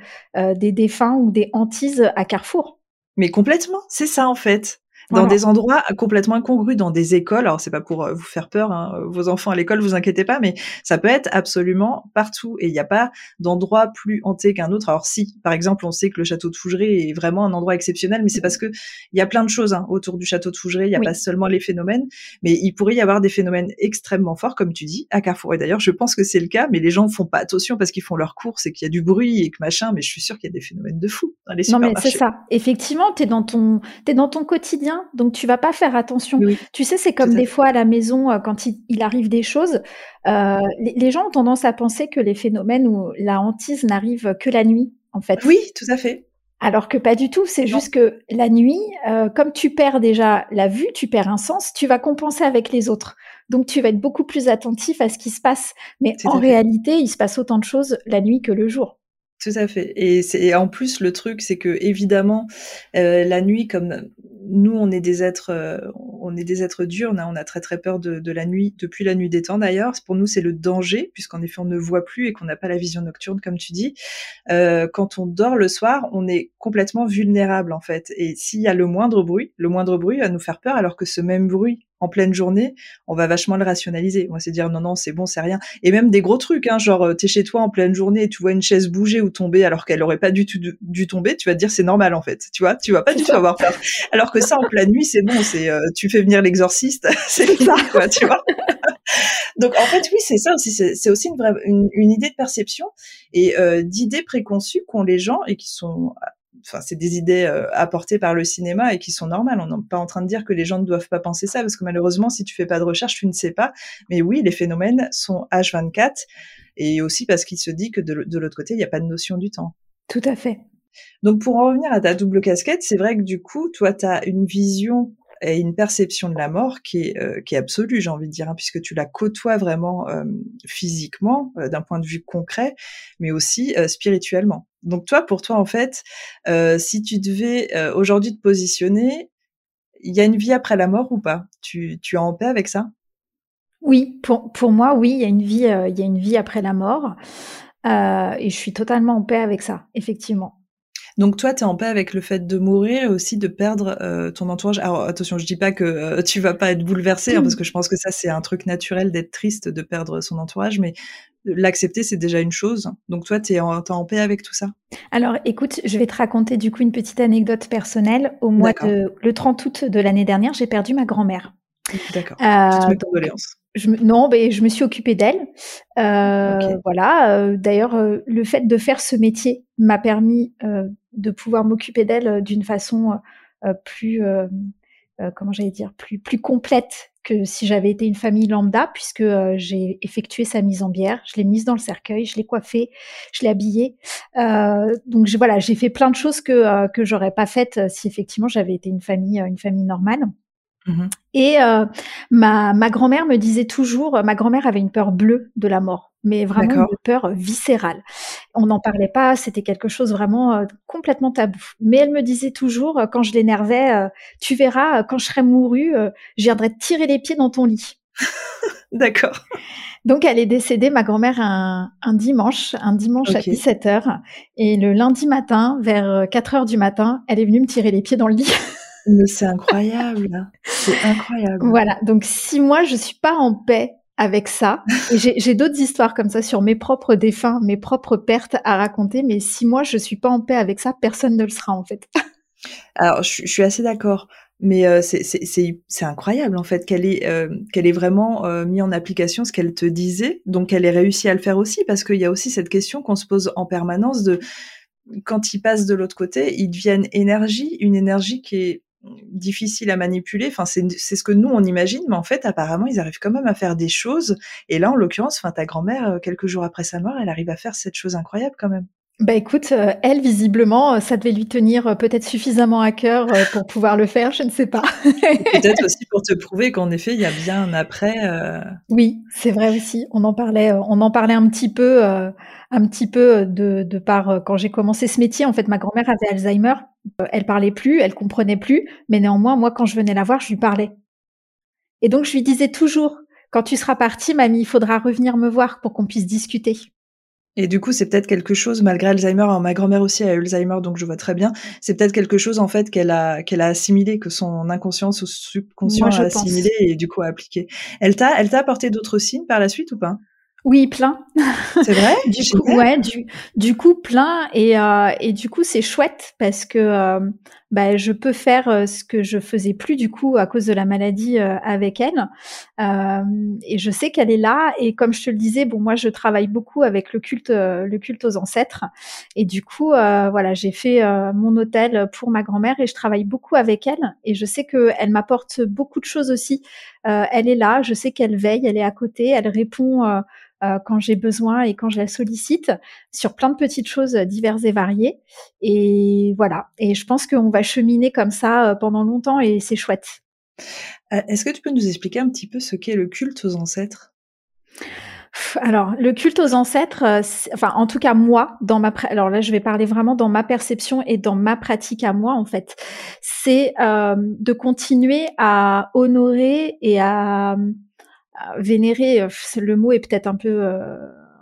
des défunts ou des hantises à Carrefour. Mais complètement, c'est ça en fait. Dans des endroits complètement incongrus, dans des écoles. Alors c'est pas pour euh, vous faire peur, hein, vos enfants à l'école, vous inquiétez pas, mais ça peut être absolument partout. Et il n'y a pas d'endroit plus hanté qu'un autre. Alors si, par exemple, on sait que le château de Fougeray est vraiment un endroit exceptionnel, mais c'est parce que il y a plein de choses hein, autour du château de Fougeray. Il n'y a pas seulement les phénomènes, mais il pourrait y avoir des phénomènes extrêmement forts, comme tu dis, à Carrefour. Et d'ailleurs, je pense que c'est le cas, mais les gens ne font pas attention parce qu'ils font leurs courses et qu'il y a du bruit et que machin. Mais je suis sûre qu'il y a des phénomènes de fou dans les supermarchés. Non, mais c'est ça. Effectivement, t'es dans ton, t'es dans ton quotidien, donc tu vas pas faire attention. tu sais, c'est comme des fois à la maison euh, quand il, arrive des choses. Euh, les, gens ont tendance à penser que les phénomènes ou la hantise n'arrivent que la nuit, en fait. Oui, tout à fait. Alors que pas du tout, c'est juste que la nuit, euh, comme tu perds déjà la vue, tu perds un sens, tu vas compenser avec les autres. Donc tu vas être beaucoup plus attentif à ce qui se passe. Mais en réalité, il se passe autant de choses la nuit que le jour. Tout à fait. Et, en plus le truc, c'est que évidemment, euh, la nuit, comme nous, on est des êtres, euh, on est des êtres durs. On a, on a très très peur de, de, la nuit depuis la nuit des temps d'ailleurs. Pour nous, c'est le danger puisqu'en effet, on ne voit plus et qu'on n'a pas la vision nocturne comme tu dis. Euh, quand on dort le soir, on est complètement vulnérable en fait. Et s'il y a le moindre bruit, le moindre bruit va nous faire peur, alors que ce même bruit en pleine journée, on va vachement le rationaliser. On va se dire non non c'est bon c'est rien. Et même des gros trucs, hein, genre euh, t'es chez toi en pleine journée et tu vois une chaise bouger ou tomber alors qu'elle aurait pas du tout dû tomber, tu vas te dire c'est normal en fait. Tu vois, tu vas pas du tout avoir peur. Alors que ça en pleine nuit c'est bon, c'est euh, tu fais venir l'exorciste, (laughs) c'est ça quoi, tu vois. (laughs) Donc en fait oui c'est ça aussi, c'est aussi une, vraie, une, idée de perception et euh, d'idées préconçues qu'ont les gens et qui sont enfin, c'est des idées euh, apportées par le cinéma et qui sont normales. On n'est pas en train de dire que les gens ne doivent pas penser ça, parce que malheureusement, si tu fais pas de recherche, tu ne sais pas. Mais oui, les phénomènes sont H24, et aussi parce qu'il se dit que de, l'autre côté, il n'y a pas de notion du temps. Tout à fait. Donc pour en revenir à ta double casquette, c'est vrai que du coup, toi, tu as une vision et une perception de la mort qui est, euh, absolue, j'ai envie de dire, hein, puisque tu la côtoies vraiment euh, physiquement, euh, d'un point de vue concret, mais aussi spirituellement. Donc toi, pour toi, en fait, si tu devais aujourd'hui te positionner, il y a une vie après la mort ou pas? Tu, tu es en paix avec ça? Oui, pour, pour moi, oui, il y il y a une vie après la mort, et je suis totalement en paix avec ça, effectivement. Donc toi, tu es en paix avec le fait de mourir et aussi de perdre euh, ton entourage. Alors attention, je dis pas que euh, tu vas pas être bouleversé, hein, parce que je pense que ça c'est un truc naturel d'être triste, de perdre son entourage, mais l'accepter c'est déjà une chose. Donc toi, tu es, en paix avec tout ça? Alors écoute, je vais te raconter du coup une petite anecdote personnelle. Au mois de le 30 août de l'année dernière, j'ai perdu ma grand-mère. D'accord. Euh, condoléances. Je non, mais je me suis occupée d'elle. Euh, Voilà. Euh, d'ailleurs, euh, le fait de faire ce métier m'a permis euh, de pouvoir m'occuper d'elle d'une façon plus, comment j'allais dire, plus plus complète que si j'avais été une famille lambda, puisque j'ai effectué sa mise en bière, je l'ai mise dans le cercueil, je l'ai coiffée, je l'ai habillée. donc voilà, j'ai fait plein de choses que que j'aurais pas faites si effectivement j'avais été une famille une famille normale. Mmh Et euh, ma, ma grand-mère me disait toujours, ma grand-mère avait une peur bleue de la mort, mais vraiment une peur viscérale. On n'en parlait pas, c'était quelque chose vraiment euh, complètement tabou. Mais elle me disait toujours, euh, quand je l'énervais, tu verras, quand je serai mourue, je viendrai te tirer les pieds dans ton lit. (laughs) (laughs) D'accord. Donc elle est décédée, ma grand-mère, un, un, dimanche, un dimanche à 17h. Et le lundi matin, vers 4h du matin, elle est venue me tirer les pieds dans le lit. (laughs) Mais c'est incroyable, c'est incroyable. Voilà, donc si moi je suis pas en paix avec ça, (laughs) et j'ai d'autres histoires comme ça sur mes propres défunts, mes propres pertes à raconter, mais si moi je suis pas en paix avec ça, personne ne le sera en fait. (laughs) Alors je, suis assez d'accord, mais euh, c'est incroyable en fait qu'elle ait, euh, qu'elle vraiment euh, mis en application ce qu'elle te disait, donc elle ait réussi à le faire aussi, parce qu'il y a aussi cette question qu'on se pose en permanence de quand ils passent de l'autre côté, ils deviennent énergie, une énergie qui est difficile à manipuler. Enfin, c'est ce que nous on imagine, mais en fait, apparemment, ils arrivent quand même à faire des choses. Et là, en l'occurrence, enfin, ta grand-mère, euh, quelques jours après sa mort, elle arrive à faire cette chose incroyable quand même. Bah écoute, euh, elle visiblement, euh, ça devait lui tenir peut-être suffisamment à cœur pour pouvoir le faire, je ne sais pas. peut-être aussi pour te prouver qu'en effet, il y a bien un après. Oui, c'est vrai aussi. On en parlait, on en parlait un petit peu, un petit peu de, de par quand j'ai commencé ce métier. En fait, ma grand-mère avait Alzheimer elle parlait plus, elle comprenait plus, mais néanmoins, moi, quand je venais la voir, je lui parlais. Et donc, je lui disais toujours, quand tu seras partie, mamie, il faudra revenir me voir pour qu'on puisse discuter. Et du coup, c'est peut-être quelque chose, malgré Alzheimer, ma grand-mère aussi a Alzheimer, donc je vois très bien. C'est peut-être quelque chose en fait qu'elle a qu'elle a assimilé, que son inconscience ou subconscient a assimilé et du coup a appliqué. Elle t'a elle t'a apporté d'autres signes par la suite ou pas? Oui, plein. C'est vrai? (laughs) Du coup, ouais, du, du coup plein. Et euh, et du coup c'est chouette parce que euh, bah, je peux faire euh, ce que je faisais plus du coup à cause de la maladie euh, avec elle. Et je sais qu'elle est là. Et comme je te le disais bon moi je travaille beaucoup avec le culte le culte aux ancêtres. Et du coup voilà j'ai fait mon hôtel pour ma grand-mère et je travaille beaucoup avec elle. Et je sais que elle m'apporte beaucoup de choses aussi. Elle est là. Je sais qu'elle veille. Elle est à côté. Elle répond euh, quand j'ai besoin et quand je la sollicite sur plein de petites choses diverses et variées. Et voilà. Et je pense qu'on va cheminer comme ça euh, pendant longtemps et c'est chouette. Euh, est-ce que tu peux nous expliquer un petit peu ce qu'est le culte aux ancêtres? Alors, le culte aux ancêtres, enfin, en tout cas moi, dans ma, alors là, je vais parler vraiment dans ma perception et dans ma pratique à moi, en fait, c'est de continuer à honorer et à vénérer, euh, le mot est peut-être un peu euh,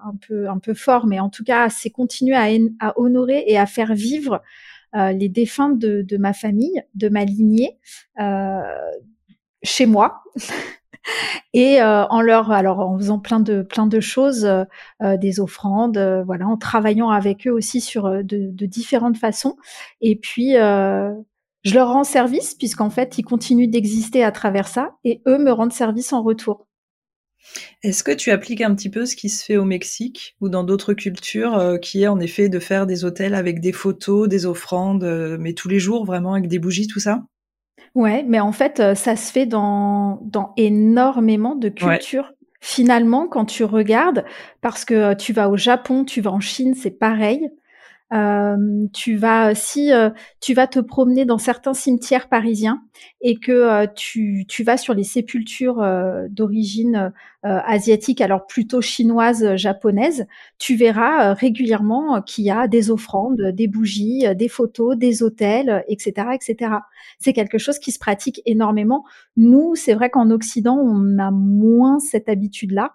un peu un peu fort, mais en tout cas, c'est continuer à, honorer et à faire vivre euh, les défunts de, ma famille, de ma lignée, euh, chez moi. (laughs) et euh, en leur alors en faisant plein de plein de choses euh, des offrandes voilà en travaillant avec eux aussi sur de, de différentes façons et puis je leur rends service puisqu'en fait ils continuent d'exister à travers ça et eux me rendent service en retour est-ce que tu appliques un petit peu ce qui se fait au Mexique ou dans d'autres cultures, euh, qui est en effet de faire des hôtels avec des photos, des offrandes, euh, mais tous les jours vraiment avec des bougies, tout ça? Ouais, mais en fait, euh, ça se fait dans, dans énormément de cultures. Finalement, quand tu regardes, parce que tu vas au Japon, tu vas en Chine, c'est pareil. Euh, tu vas si euh, tu vas te promener dans certains cimetières parisiens et que euh, tu, tu vas sur les sépultures d'origine asiatique, alors plutôt chinoise, japonaise, tu verras régulièrement qu'il y a des offrandes, des bougies, des photos, des hôtels, etc., etc. C'est quelque chose qui se pratique énormément. Nous, c'est vrai qu'en Occident, on a moins cette habitude-là,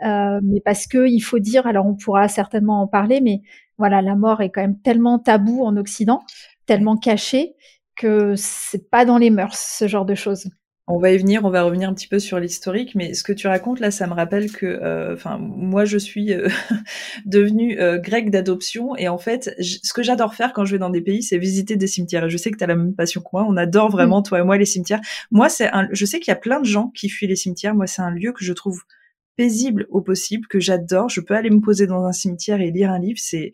mais parce que il faut dire, alors on pourra certainement en parler, mais voilà, la mort est quand même tellement tabou en Occident, tellement caché que c'est pas dans les mœurs ce genre de choses. On va y venir, on va revenir un petit peu sur l'historique, mais ce que tu racontes là, ça me rappelle que, euh, enfin, moi je suis euh, (laughs) devenue euh, grecque d'adoption et en fait, ce que j'adore faire quand je vais dans des pays, c'est visiter des cimetières. Et je sais que tu as la même passion que moi, on adore vraiment mm. toi et moi les cimetières. Moi, c'est un, je sais qu'il y a plein de gens qui fuient les cimetières. Moi, c'est un lieu que je trouve paisible au possible, que j'adore. Je peux aller me poser dans un cimetière et lire un livre. C'est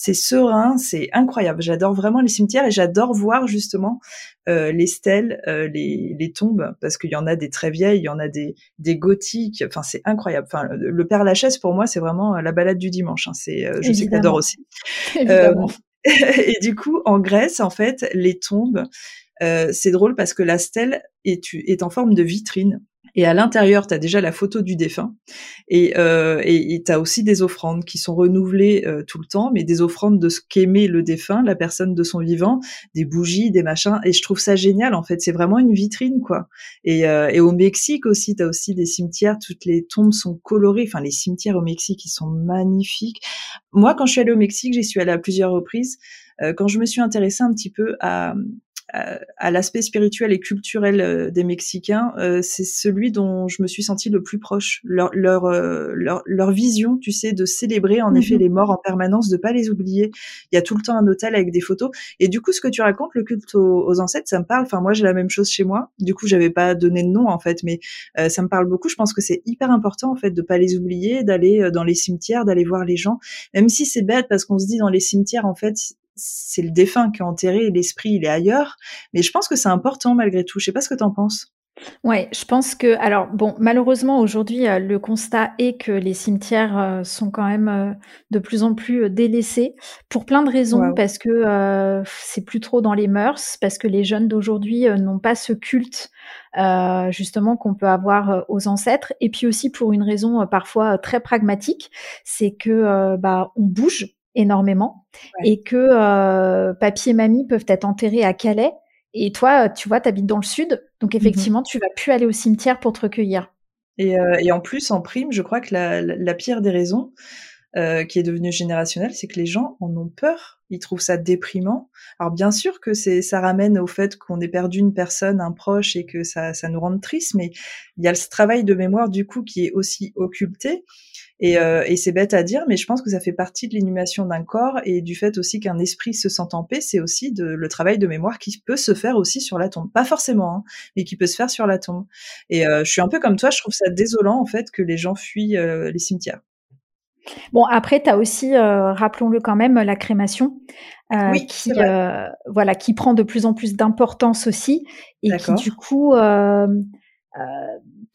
c'est serein, c'est incroyable. J'adore vraiment les cimetières et j'adore voir justement euh, les stèles, euh, les, les, tombes, parce qu'il y en a des très vieilles, il y en a des, des gothiques. Enfin, c'est incroyable. Enfin, le Père Lachaise pour moi, c'est vraiment la balade du dimanche. Hein. C'est, euh, je sais que t'adores aussi. (laughs) et du coup, en Grèce, en fait, les tombes, c'est drôle parce que la stèle est, est en forme de vitrine. Et à l'intérieur, tu as déjà la photo du défunt. Et euh, tu as aussi des offrandes qui sont renouvelées euh, tout le temps, mais des offrandes de ce qu'aimait le défunt, la personne de son vivant, des bougies, des machins. Et je trouve ça génial, en fait. C'est vraiment une vitrine, quoi. Et, euh, et au Mexique aussi, tu as aussi des cimetières. Toutes les tombes sont colorées. Enfin, les cimetières au Mexique, ils sont magnifiques. Moi, quand je suis allée au Mexique, j'y suis allée à plusieurs reprises. Euh, quand je me suis intéressée un petit peu à, à, l'aspect spirituel et culturel euh, des Mexicains, euh, c'est celui dont je me suis sentie le plus proche. Leur, leur, euh, leur, leur vision, tu sais, de célébrer en effet mhm. les morts en permanence, de pas les oublier. Il y a tout le temps un hôtel avec des photos. Et du coup, ce que tu racontes, le culte aux, ancêtres, ça me parle. Enfin, moi, j'ai la même chose chez moi. Du coup, j'avais pas donné de nom en fait, mais ça me parle beaucoup. Je pense que c'est hyper important en fait de pas les oublier, d'aller dans les cimetières, d'aller voir les gens, même si c'est bête parce qu'on se dit dans les cimetières en fait c'est le défunt qui est enterré et l'esprit il est ailleurs. Mais je pense que c'est important malgré tout. Je sais pas ce que tu en penses. Ouais, je pense que alors bon, malheureusement aujourd'hui euh, le constat est que les cimetières euh, sont quand même euh, de plus en plus délaissés pour plein de raisons parce que c'est plus trop dans les mœurs, parce que les jeunes d'aujourd'hui n'ont pas ce culte justement qu'on peut avoir aux ancêtres et puis aussi pour une raison parfois très pragmatique, c'est que bah on bouge énormément et que euh, papy et mamie peuvent être enterrés à Calais et toi, tu vois, tu habites dans le sud, donc mmh effectivement, tu vas plus aller au cimetière pour te recueillir. Et, euh, et, en plus, en prime, je crois que la, la, pire des raisons, euh, qui est devenu générationnel, c'est que les gens en ont peur. Ils trouvent ça déprimant. Alors bien sûr que c'est, ça ramène au fait qu'on ait perdu une personne, un proche, et que ça, ça nous rende triste. Mais il y a ce travail de mémoire du coup qui est aussi occulté. Et, euh, et c'est bête à dire, mais je pense que ça fait partie de l'inhumation d'un corps et du fait aussi qu'un esprit se sent en paix, c'est aussi de, le travail de mémoire qui peut se faire aussi sur la tombe. Pas forcément, hein, mais qui peut se faire sur la tombe. Et euh, je suis un peu comme toi, je trouve ça désolant en fait que les gens fuient euh, les cimetières. Bon, après, tu as aussi, euh, rappelons-le quand même, la crémation, euh, Oui, qui, euh, voilà, qui prend de plus en plus d'importance aussi et qui, du coup, euh, euh,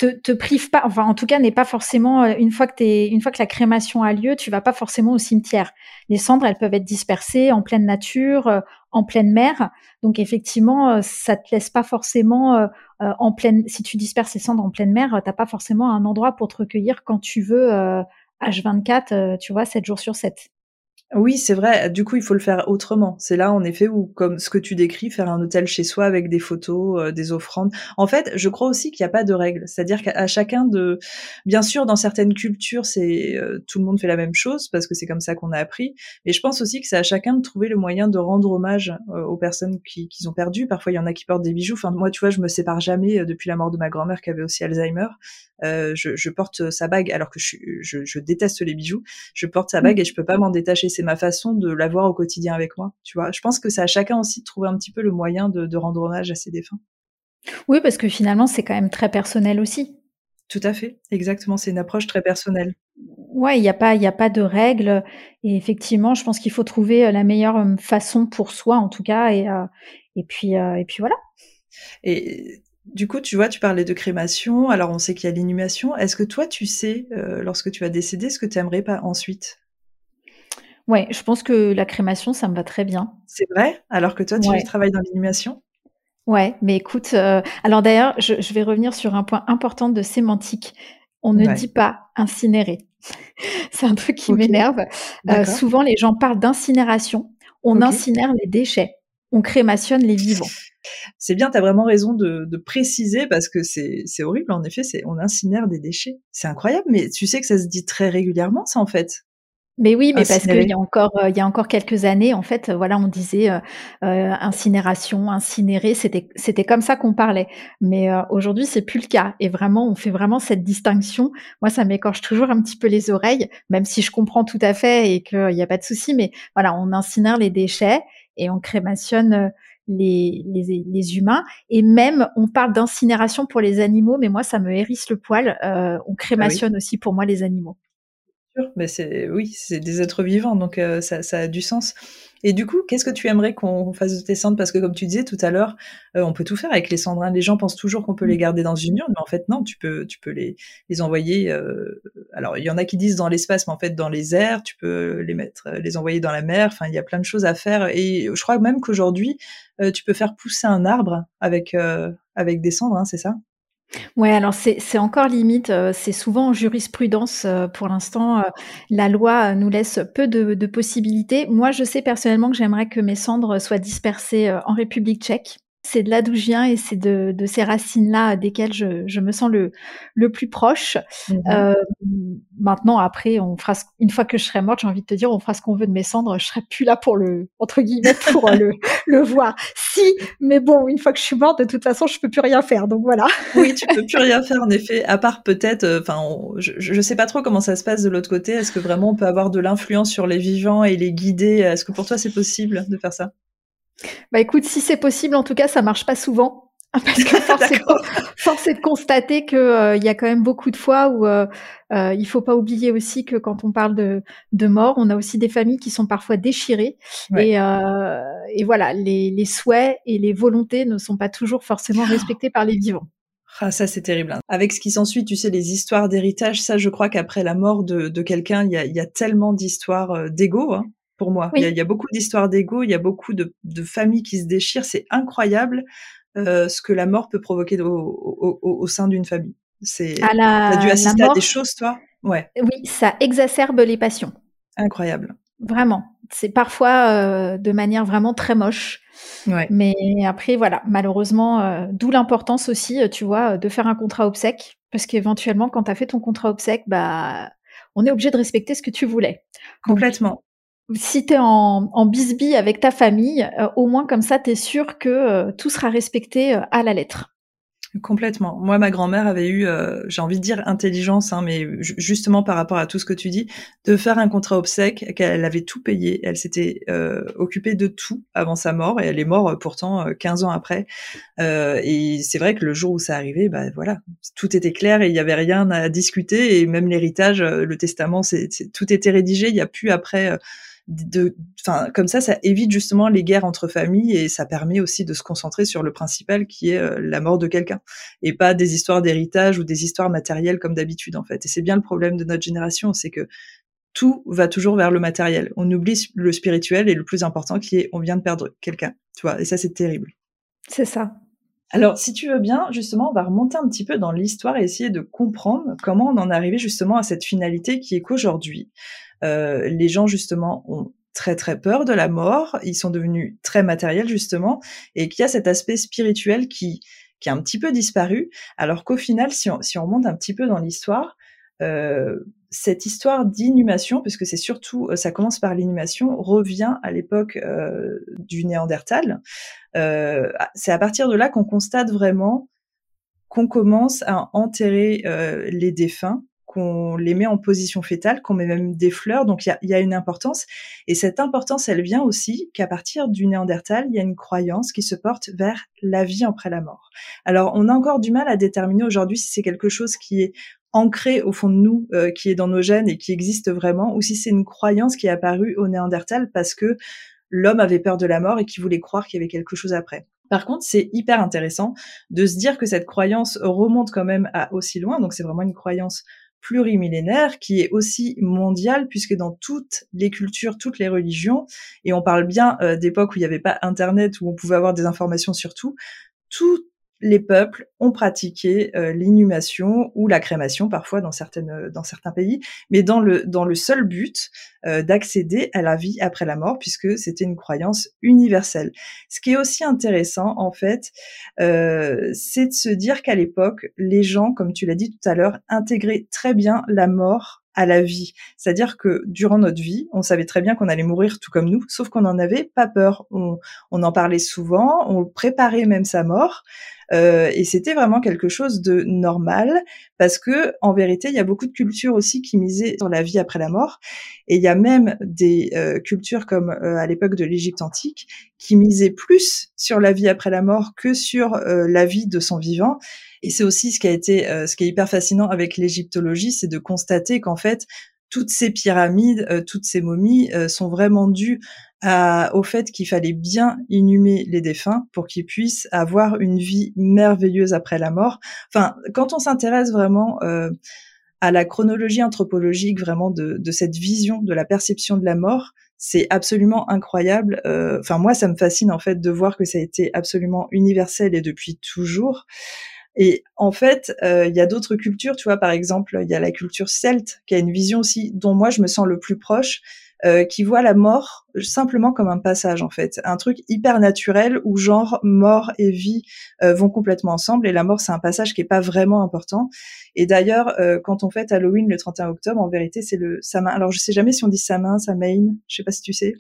te, te prive pas, enfin, en tout cas, n'est pas forcément, euh, une fois que t'es, une fois que la crémation a lieu, tu vas pas forcément au cimetière. Les cendres, elles peuvent être dispersées en pleine nature, euh, en pleine mer. Donc, effectivement, euh, ça te laisse pas forcément en pleine, si tu disperses les cendres en pleine mer, t'as pas forcément un endroit pour te recueillir quand tu veux, euh, H24, euh, tu vois, 7 jours sur 7. Oui, c'est vrai. Du coup, il faut le faire autrement. C'est là, en effet, où, comme ce que tu décris, faire un hôtel chez soi avec des photos, euh, des offrandes. En fait, je crois aussi qu'il n'y a pas de règle. C'est-à-dire qu'à chacun de, bien sûr, dans certaines cultures, c'est euh, tout le monde fait la même chose parce que c'est comme ça qu'on a appris. Mais je pense aussi que c'est à chacun de trouver le moyen de rendre hommage euh, aux personnes qui, qui ont perdu. Parfois, il y en a qui portent des bijoux. Enfin, moi, tu vois, je me sépare jamais euh, depuis la mort de ma grand-mère qui avait aussi Alzheimer. Euh, je, je porte sa bague alors que je, je, je déteste les bijoux. Je porte sa bague et je peux pas m'en détacher. C'est ma façon de l'avoir au quotidien avec moi. Tu vois, je pense que c'est à chacun aussi de trouver un petit peu le moyen de, de rendre hommage à ses défunts. Oui, parce que finalement, c'est quand même très personnel aussi. Tout à fait, exactement. C'est une approche très personnelle. Ouais, il n'y a pas, il a pas de règles. Et effectivement, je pense qu'il faut trouver euh, la meilleure façon pour soi, en tout cas. Et, euh, et puis, euh, et puis voilà. Et du coup, tu vois, tu parlais de crémation. Alors, on sait qu'il y a l'inhumation. Est-ce que toi, tu sais, euh, lorsque tu vas décéder, ce que tu aimerais pas ensuite? Ouais, je pense que la crémation, ça me va très bien. C'est vrai? Alors que toi, tu Ouais. travailles dans l'inhumation Ouais, mais écoute, euh, alors d'ailleurs, je, je vais revenir sur un point important de sémantique. On ne Ouais. dit pas incinérer. (laughs) C'est un truc qui Ok. m'énerve. Euh, D'accord. souvent, les gens parlent d'incinération. On Ok. incinère les déchets. On crémationne les vivants. C'est bien, tu as vraiment raison de, de préciser parce que c'est c'est horrible. En effet, c'est on incinère des déchets. C'est incroyable, mais tu sais que ça se dit très régulièrement, ça, en fait. Mais oui, mais parce qu'il y a encore, euh, il y a encore quelques années, en fait, euh, voilà, on disait euh, incinération, incinérer, c'était, c'était comme ça qu'on parlait. Mais euh, aujourd'hui, c'est plus le cas. Et vraiment, on fait vraiment cette distinction. Moi, ça m'écorche toujours un petit peu les oreilles, même si je comprends tout à fait et qu'il n'y a pas de souci. Mais voilà, on incinère les déchets et on crémationne euh, les, les, les humains. Et même, on parle d'incinération pour les animaux, mais moi, ça me hérisse le poil. Euh, on crémationne aussi pour moi les animaux. Sûr, mais c'est oui, c'est des êtres vivants, donc euh, ça, ça a du sens. Et du coup, qu'est-ce que tu aimerais qu'on fasse de tes cendres? Parce que comme tu disais tout à l'heure, euh, on peut tout faire avec les cendres. hein. Les gens pensent toujours qu'on peut les garder dans une urne, mais en fait non, tu peux, tu peux les, les envoyer. euh, alors il y en a qui disent dans l'espace, mais en fait dans les airs, tu peux les mettre, les envoyer dans la mer. Enfin, il y a plein de choses à faire. Et je crois même qu'aujourd'hui, tu peux faire pousser un arbre avec avec des cendres, hein, c'est ça? Ouais, alors c'est encore limite, heu, c'est souvent en jurisprudence, heu, pour l'instant, heu, la loi, nous laisse peu de possibilités. Moi, je sais personnellement que j'aimerais que mes cendres soient dispersées, en République tchèque. C'est de là d'où je viens et c'est de de ces racines-là desquelles je je me sens le le plus proche. Mhm. Heu, maintenant après on fera ce une fois que je serai morte, j'ai envie de te dire, on fera ce qu'on veut de mes cendres, je serai plus là pour le entre guillemets «pour» heu, le (laughs) le voir. Si, mais bon, une fois que je suis morte, de toute façon, je peux plus rien faire, donc voilà. (laughs) Oui, tu peux plus rien faire en effet, à part peut-être. euh, Enfin, je, je sais pas trop comment ça se passe de l'autre côté. Est-ce que vraiment on peut avoir de l'influence sur les vivants et les guider? Est-ce que pour toi c'est possible de faire ça? Bah écoute, si c'est possible, en tout cas, ça marche pas souvent. (laughs) Parce que force est, de, (laughs) force est de constater que euh, il y a quand même beaucoup de fois où euh, euh, il faut pas oublier aussi que quand on parle de, de mort, on a aussi des familles qui sont parfois déchirées Ouais. et, et voilà, les, les souhaits et les volontés ne sont pas toujours forcément respectés par les vivants. Ah, ça c'est terrible. hein. Avec ce qui s'ensuit, tu sais, les histoires d'héritage, ça je crois qu'après la mort de, de quelqu'un, il y a, il y a tellement d'histoires d'ego, hein, pour moi. Oui. Il, y a, il y a beaucoup d'histoires d'ego, il y a beaucoup de, de familles qui se déchirent. C'est incroyable euh, ce que la mort peut provoquer au, au, au, au sein d'une famille. C'est. À la, T'as dû la assister mort, à des choses, toi? Ouais, oui, ça exacerbe les passions. incroyable. Vraiment. C'est parfois euh, de manière vraiment très moche. Ouais. Mais après, voilà, malheureusement, euh, d'où l'importance aussi, tu vois, de faire un contrat obsèque. Parce qu'éventuellement, quand tu as fait ton contrat obsèque, bah, on est obligé de respecter ce que tu voulais. Complètement. Si tu es en, en bisbille avec ta famille, au moins comme ça, tu es sûr que tout sera respecté à la lettre. Complètement. Moi, ma grand-mère avait eu, euh, j'ai envie de dire intelligence, hein, mais justement par rapport à tout ce que tu dis, de faire un contrat obsèque qu'elle avait tout payé. Elle s'était euh, occupée de tout avant sa mort et elle est morte euh, pourtant 15 ans après. et c'est vrai que le jour où ça arrivait, bah voilà, tout était clair et il y avait rien à discuter et même l'héritage, le testament, c'est tout était rédigé. Il n'y a plus après de, enfin, comme ça, ça évite justement les guerres entre familles et ça permet aussi de se concentrer sur le principal qui est euh, la mort de quelqu'un et pas des histoires d'héritage ou des histoires matérielles comme d'habitude en fait. Et c'est bien le problème de notre génération, c'est que tout va toujours vers le matériel. On oublie le spirituel et le plus important qui est on vient de perdre quelqu'un, tu vois. Et ça, c'est terrible. C'est ça. Alors, si tu veux bien, justement, on va remonter un petit peu dans l'histoire et essayer de comprendre comment on en est arrivé justement à cette finalité qui est qu'aujourd'hui, euh, les gens justement ont très très peur de la mort, ils sont devenus très matériels justement, et qu'il y a cet aspect spirituel qui qui a un petit peu disparu, alors qu'au final, si on, remonte un petit peu dans l'histoire, euh, cette histoire d'inhumation, puisque c'est surtout, euh, ça commence par l'inhumation, revient à l'époque du Néandertal. Euh, c'est à partir de là qu'on constate vraiment qu'on commence à enterrer les défunts qu'on les met en position fétale, qu'on met même des fleurs. Donc il y a, une importance. Et cette importance, elle vient aussi qu'à partir du Néandertal, il y a une croyance qui se porte vers la vie après la mort. Alors on a encore du mal à déterminer aujourd'hui si c'est quelque chose qui est ancré au fond de nous, euh, qui est dans nos gènes et qui existe vraiment, ou si c'est une croyance qui est apparue au Néandertal parce que l'homme avait peur de la mort et qui voulait croire qu'il y avait quelque chose après. Par contre, c'est hyper intéressant de se dire que cette croyance remonte quand même à aussi loin, donc c'est vraiment une croyance plurimillénaire qui est aussi mondial puisque dans toutes les cultures, toutes les religions, et on parle bien euh, d'époques où il n'y avait pas Internet, où on pouvait avoir des informations sur tout, tout les peuples ont pratiqué euh, l'inhumation ou la crémation parfois dans certaines euh, dans certains pays, mais dans le dans le seul but euh, d'accéder à la vie après la mort puisque c'était une croyance universelle. Ce qui est aussi intéressant en fait, c'est de se dire qu'à l'époque, les gens, comme tu l'as dit tout à l'heure, intégraient très bien la mort à la vie. C'est-à-dire que durant notre vie, on savait très bien qu'on allait mourir tout comme nous, sauf qu'on n'en avait pas peur. On, on, en parlait souvent, on préparait même sa mort. Euh, et c'était vraiment quelque chose de normal parce que en vérité, il y a beaucoup de cultures aussi qui misaient sur la vie après la mort. Et il y a même des euh, cultures comme euh, à l'époque de l'Égypte antique qui misaient plus sur la vie après la mort que sur euh, la vie de son vivant. Et c'est aussi ce qui a été, ce qui est hyper fascinant avec l'égyptologie, c'est de constater qu'en fait, toutes ces pyramides, toutes ces momies sont vraiment dues au fait qu'il fallait bien inhumer les défunts pour qu'ils puissent avoir une vie merveilleuse après la mort. Enfin, quand on s'intéresse vraiment euh, à la chronologie anthropologique vraiment de, de, cette vision de la perception de la mort, c'est absolument incroyable. Euh, enfin, moi, ça me fascine en fait de voir que ça a été absolument universel et depuis toujours. Et en fait, euh, il y a d'autres cultures, tu vois, par exemple, il y a la culture celte qui a une vision aussi dont moi je me sens le plus proche, euh, qui voit la mort simplement comme un passage en fait, un truc hyper naturel où genre mort et vie euh, vont complètement ensemble et la mort c'est un passage qui est pas vraiment important. Et d'ailleurs, euh, quand on fête Halloween le 31 octobre, en vérité c'est le Samin. Alors je sais jamais si on dit Samin, Samain, je sais pas si tu sais.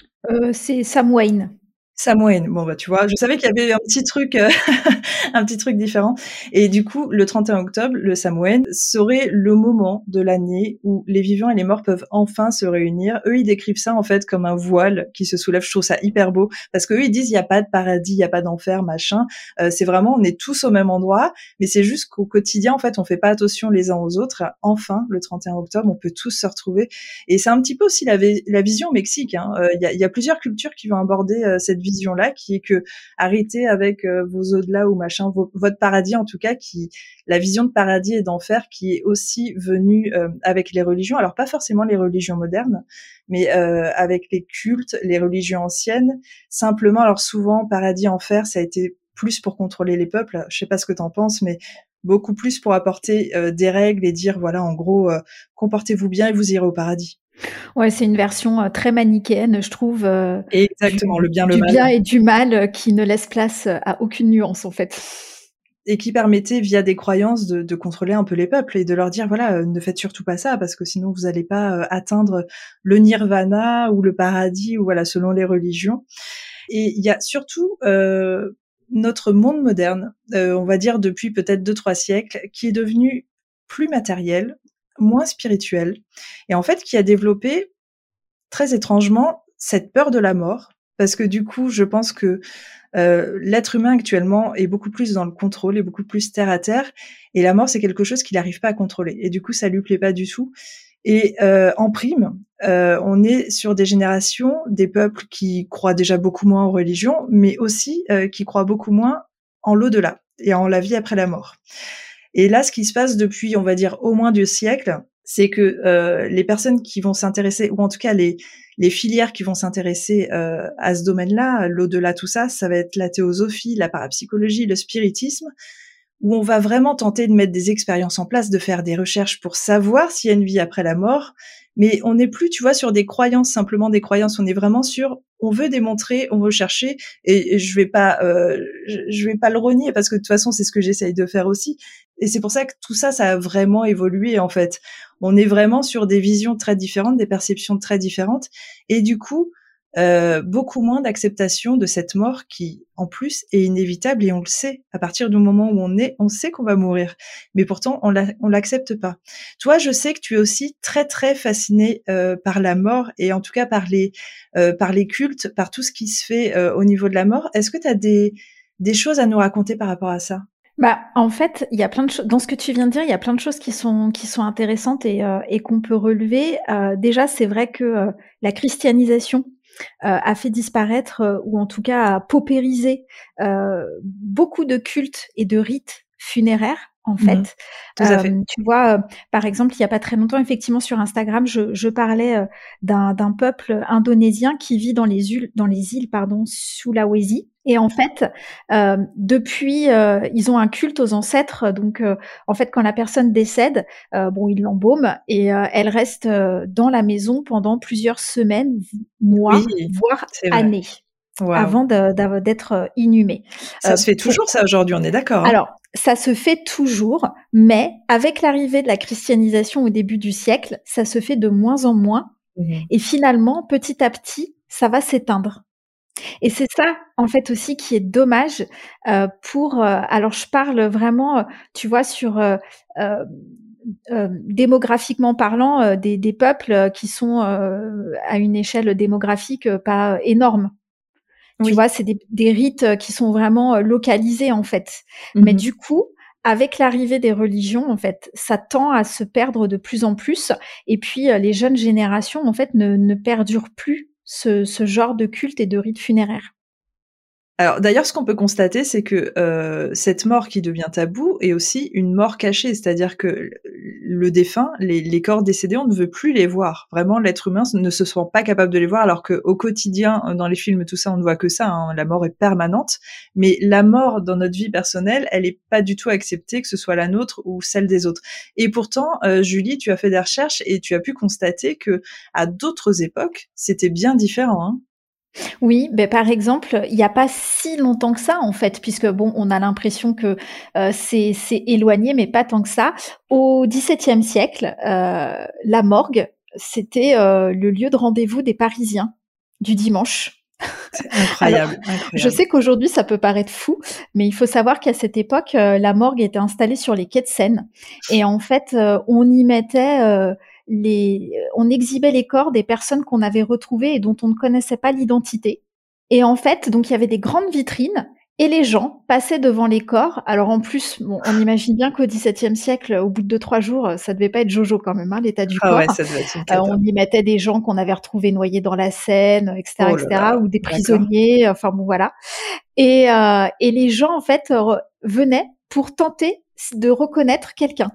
c'est Samhain. Samhain. Bon bah tu vois, je savais qu'il y avait un petit truc, euh, (laughs) un petit truc différent. Et du coup, le 31 octobre, le Samhain serait le moment de l'année où les vivants et les morts peuvent enfin se réunir. Eux, ils décrivent ça en fait comme un voile qui se soulève. Je trouve ça hyper beau parce que eux, ils disent il y a pas de paradis, il y a pas d'enfer, machin. Euh, c'est vraiment on est tous au même endroit, mais c'est juste qu'au quotidien en fait, on fait pas attention les uns aux autres. Enfin, le 31 octobre, on peut tous se retrouver. Et c'est un petit peu aussi la, la vision au Mexique. Hein. Euh, il y, a, y, a, plusieurs cultures qui vont aborder cette vision-là, qui est que arrêtez avec euh, vos au-delà ou machin, votre paradis en tout cas, qui la vision de paradis et d'enfer qui est aussi venue euh, avec les religions. Alors pas forcément les religions modernes, mais euh, avec les cultes, les religions anciennes. Simplement, alors souvent paradis enfer, ça a été plus pour contrôler les peuples. Je sais pas ce que tu en penses, mais beaucoup plus pour apporter des règles et dire voilà en gros comportez-vous bien et vous irez au paradis. Ouais, c'est une version euh, très manichéenne, je trouve. Euh, Exactement, le bien, le mal. Du bien et du mal euh, qui ne laisse place à aucune nuance, en fait. et qui permettait via des croyances de, de, contrôler un peu les peuples et de leur dire voilà ne faites surtout pas ça parce que sinon vous n'allez pas atteindre le nirvana ou le paradis ou voilà selon les religions et il y a surtout notre monde moderne, on va dire depuis peut-être deux trois siècles, qui est devenu plus matériel, moins spirituel, et en fait qui a développé très étrangement cette peur de la mort, parce que du coup, je pense que euh, l'être humain actuellement est beaucoup plus dans le contrôle, est beaucoup plus terre à terre, et la mort c'est quelque chose qu'il n'arrive pas à contrôler, et du coup ça lui plaît pas du tout. Et euh, en prime, euh, on est sur des générations, des peuples qui croient déjà beaucoup moins aux religions, mais aussi qui croient beaucoup moins en l'au-delà et en la vie après la mort. Et là, ce qui se passe depuis, on va dire, au moins deux siècles, c'est que euh, les personnes qui vont s'intéresser, ou en tout cas les, les filières qui vont s'intéresser euh, à ce domaine-là, l'au-delà, tout ça, ça va être la théosophie, la parapsychologie, le spiritisme, où on va vraiment tenter de mettre des expériences en place, de faire des recherches pour savoir s'il y a une vie après la mort. Mais on n'est plus, tu vois, sur des croyances, simplement des croyances. On est vraiment sur, on veut démontrer, on veut chercher. Et, je vais pas, euh, je, vais pas le renier parce que de toute façon, c'est ce que j'essaye de faire aussi. Et c'est pour ça que tout ça, ça a vraiment évolué en fait. On est vraiment sur des visions très différentes, des perceptions très différentes. Et du coup, euh, beaucoup moins d'acceptation de cette mort qui, en plus, est inévitable et on le sait. À partir du moment où on est, on sait qu'on va mourir, mais pourtant on l'accepte pas. Toi, je sais que tu es aussi très très fasciné euh, par la mort et en tout cas par les euh, par les cultes, par tout ce qui se fait au niveau de la mort. Est-ce que tu as des des choses à nous raconter par rapport à ça? Bah, en fait, il y a plein de choses dans ce que tu viens de dire. Il y a plein de choses qui sont qui sont intéressantes et, et qu'on peut relever. déjà, c'est vrai que la christianisation euh, a fait disparaître euh, ou en tout cas a paupérisé euh, beaucoup de cultes et de rites funéraires en mmh fait. tu vois, par exemple, il y a pas très longtemps, effectivement, sur Instagram, je, je parlais d'un peuple indonésien qui vit dans les îles, dans les îles, pardon, Sulawesi. Et en fait, euh, depuis, euh, ils ont un culte aux ancêtres. Donc, euh, en fait, quand la personne décède, bon, ils l'embaument et elle reste dans la maison pendant plusieurs semaines, mois, voire années. avant d'être inhumée. Ça se fait toujours ça aujourd'hui, on est d'accord. Hein? Alors, ça se fait toujours, mais avec l'arrivée de la christianisation au début du siècle, ça se fait de moins en moins. Mmh et finalement, petit à petit, ça va s'éteindre. Et c'est ça, en fait, aussi qui est dommage euh, pour. Euh, alors, je parle vraiment, euh, tu vois, sur démographiquement parlant, des, des, peuples qui sont à une échelle démographique pas énorme. Tu vois, c'est des, des, rites qui sont vraiment localisés en fait. Mais mmh du coup, avec l'arrivée des religions, en fait, ça tend à se perdre de plus en plus. Et puis, les jeunes générations, en fait, ne, ne perdurent plus ce, ce genre de culte et de rite funéraire. Alors d'ailleurs, ce qu'on peut constater, c'est que euh, cette mort qui devient tabou est aussi une mort cachée, c'est-à-dire que le défunt, les, corps décédés, on ne veut plus les voir. Vraiment, l'être humain ne se sent pas capable de les voir, alors qu'au quotidien, dans les films, tout ça, on ne voit que ça. Hein, la mort est permanente, mais la mort dans notre vie personnelle, elle n'est pas du tout acceptée, que ce soit la nôtre ou celle des autres. Et pourtant, euh, Julie, tu as fait des recherches et tu as pu constater que à d'autres époques, c'était bien différent. Hein oui, ben par exemple, il n'y a pas si longtemps que ça en fait, puisque bon, on a l'impression que euh, c'est éloigné, mais pas tant que ça. Au XVIIe siècle, euh, la morgue, c'était euh, le lieu de rendez-vous des Parisiens du dimanche. (laughs) Incroyable, incroyable, Je sais qu'aujourd'hui ça peut paraître fou, mais il faut savoir qu'à cette époque, la morgue était installée sur les quais de Seine, et en fait, on y mettait les, on exhibait les corps des personnes qu'on avait retrouvées et dont on ne connaissait pas l'identité. Et en fait, donc il y avait des grandes vitrines et les gens passaient devant les corps. Alors en plus, bon, on imagine bien qu'au XVIIe siècle, au bout de deux trois jours, ça devait pas être Jojo quand même, hein, l'état du ah corps. Ouais, ça devait être euh, on y mettait des gens qu'on avait retrouvés noyés dans la Seine, etc., oh etc., ou des prisonniers. Enfin bon, voilà. Et, euh, et les gens en fait venaient pour tenter de reconnaître quelqu'un.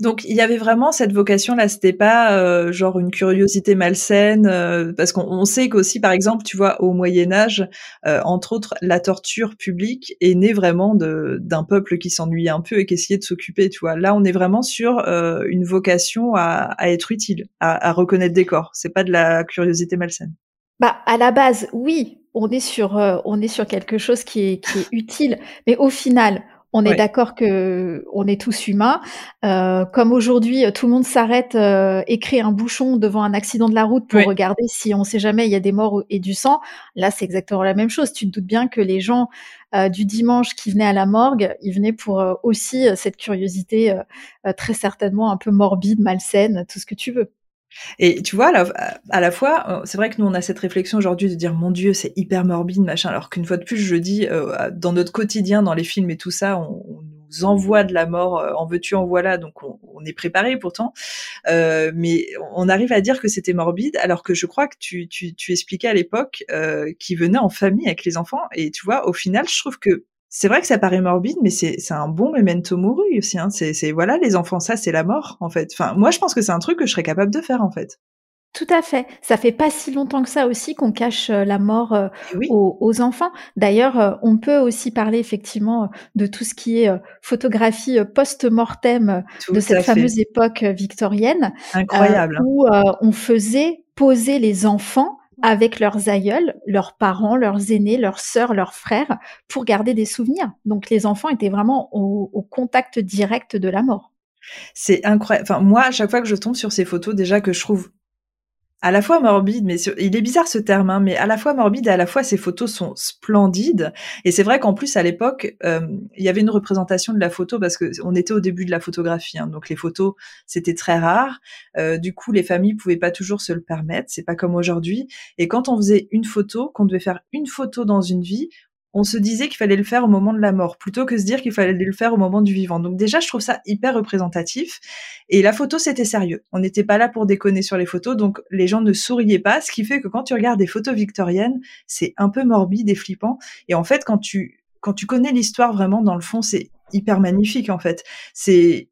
Donc il y avait vraiment cette vocation là, c'était pas euh, genre une curiosité malsaine, euh, parce qu'on sait qu'aussi par exemple, tu vois, au Moyen Âge, euh, entre autres, la torture publique est née vraiment d'un peuple qui s'ennuyait un peu et qui essayait de s'occuper, tu vois. Là, on est vraiment sur une vocation à, être utile, à, reconnaître des corps. C'est pas de la curiosité malsaine. Bah à la base, oui, on est sur on est sur quelque chose qui est, qui est utile, mais au final, On est d'accord que on est tous humains. Euh, comme aujourd'hui, tout le monde s'arrête euh, et crée un bouchon devant un accident de la route pour regarder si on sait jamais il y a des morts et du sang. Là, c'est exactement la même chose. Tu te doutes bien que les gens euh, du dimanche qui venaient à la morgue, ils venaient pour euh, aussi euh, cette curiosité très certainement un peu morbide, malsaine, tout ce que tu veux. Et tu vois, à la, fois, c'est vrai que nous, on a cette réflexion aujourd'hui de dire, mon Dieu, c'est hyper morbide, machin, alors qu'une fois de plus, je dis, dans notre quotidien, dans les films et tout ça, on, on envoie de la mort, en veux-tu, en voilà, donc on, est préparé pourtant. mais on arrive à dire que c'était morbide, alors que je crois que tu, tu, tu expliquais à l'époque euh, qu'il venait en famille avec les enfants. Et tu vois, au final, je trouve que c'est vrai que ça paraît morbide, mais c'est un bon memento mori aussi. Hein. C'est voilà, les enfants, ça c'est la mort en fait. Enfin, moi je pense que c'est un truc que je serais capable de faire en fait. Tout à fait. Ça fait pas si longtemps que ça aussi qu'on cache euh, la mort euh, eh aux, enfants. D'ailleurs, euh, on peut aussi parler effectivement de tout ce qui est photographie post-mortem de cette fameuse époque victorienne. Incroyable. où on faisait poser les enfants avec leurs aïeuls, leurs parents, leurs aînés, leurs sœurs, leurs frères, pour garder des souvenirs. Donc les enfants étaient vraiment au, contact direct de la mort. C'est incroyable. Enfin, moi, à chaque fois que je tombe sur ces photos, déjà que je trouve à la fois morbide, mais il est bizarre ce terme, hein, mais à la fois morbide et à la fois ces photos sont splendides. Et c'est vrai qu'en plus à l'époque, euh, il y avait une représentation de la photo parce que on était au début de la photographie, hein, donc les photos c'était très rare. Euh, du coup, les familles pouvaient pas toujours se le permettre. C'est pas comme aujourd'hui. Et quand on faisait une photo, qu'on devait faire une photo dans une vie, on se disait qu'il fallait le faire au moment de la mort, plutôt que se dire qu'il fallait le faire au moment du vivant. Donc déjà, je trouve ça hyper représentatif. Et la photo, c'était sérieux. On n'était pas là pour déconner sur les photos, donc les gens ne souriaient pas, ce qui fait que quand tu regardes des photos victoriennes, c'est un peu morbide et flippant. Et en fait, quand tu quand tu connais l'histoire vraiment dans le fond, c'est hyper magnifique en fait. C'est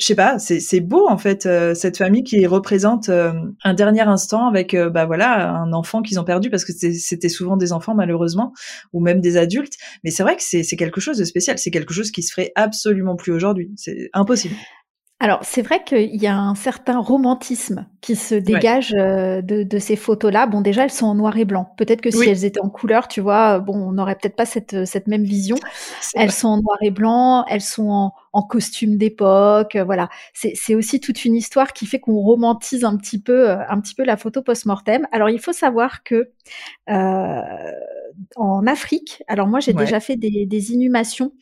je sais pas, c'est beau en fait euh, cette famille qui représente euh, un dernier instant avec euh, bah voilà un enfant qu'ils ont perdu parce que c'était souvent des enfants malheureusement ou même des adultes. Mais c'est vrai que c'est quelque chose de spécial, c'est quelque chose qui se ferait absolument plus aujourd'hui, c'est impossible. Alors, c'est vrai qu'il y a un certain romantisme qui se dégage euh, de, ces photos-là. Bon, déjà, elles sont en noir et blanc. Peut-être que si elles étaient en couleur, tu vois, bon, on n'aurait peut-être pas cette, cette même vision. (laughs) Elles sont en noir et blanc, elles sont en, en costume d'époque, euh, voilà. C'est aussi toute une histoire qui fait qu'on romantise un petit peu, euh, un petit peu la photo post-mortem. Alors, il faut savoir que en Afrique, alors moi, j'ai déjà fait des, des inhumations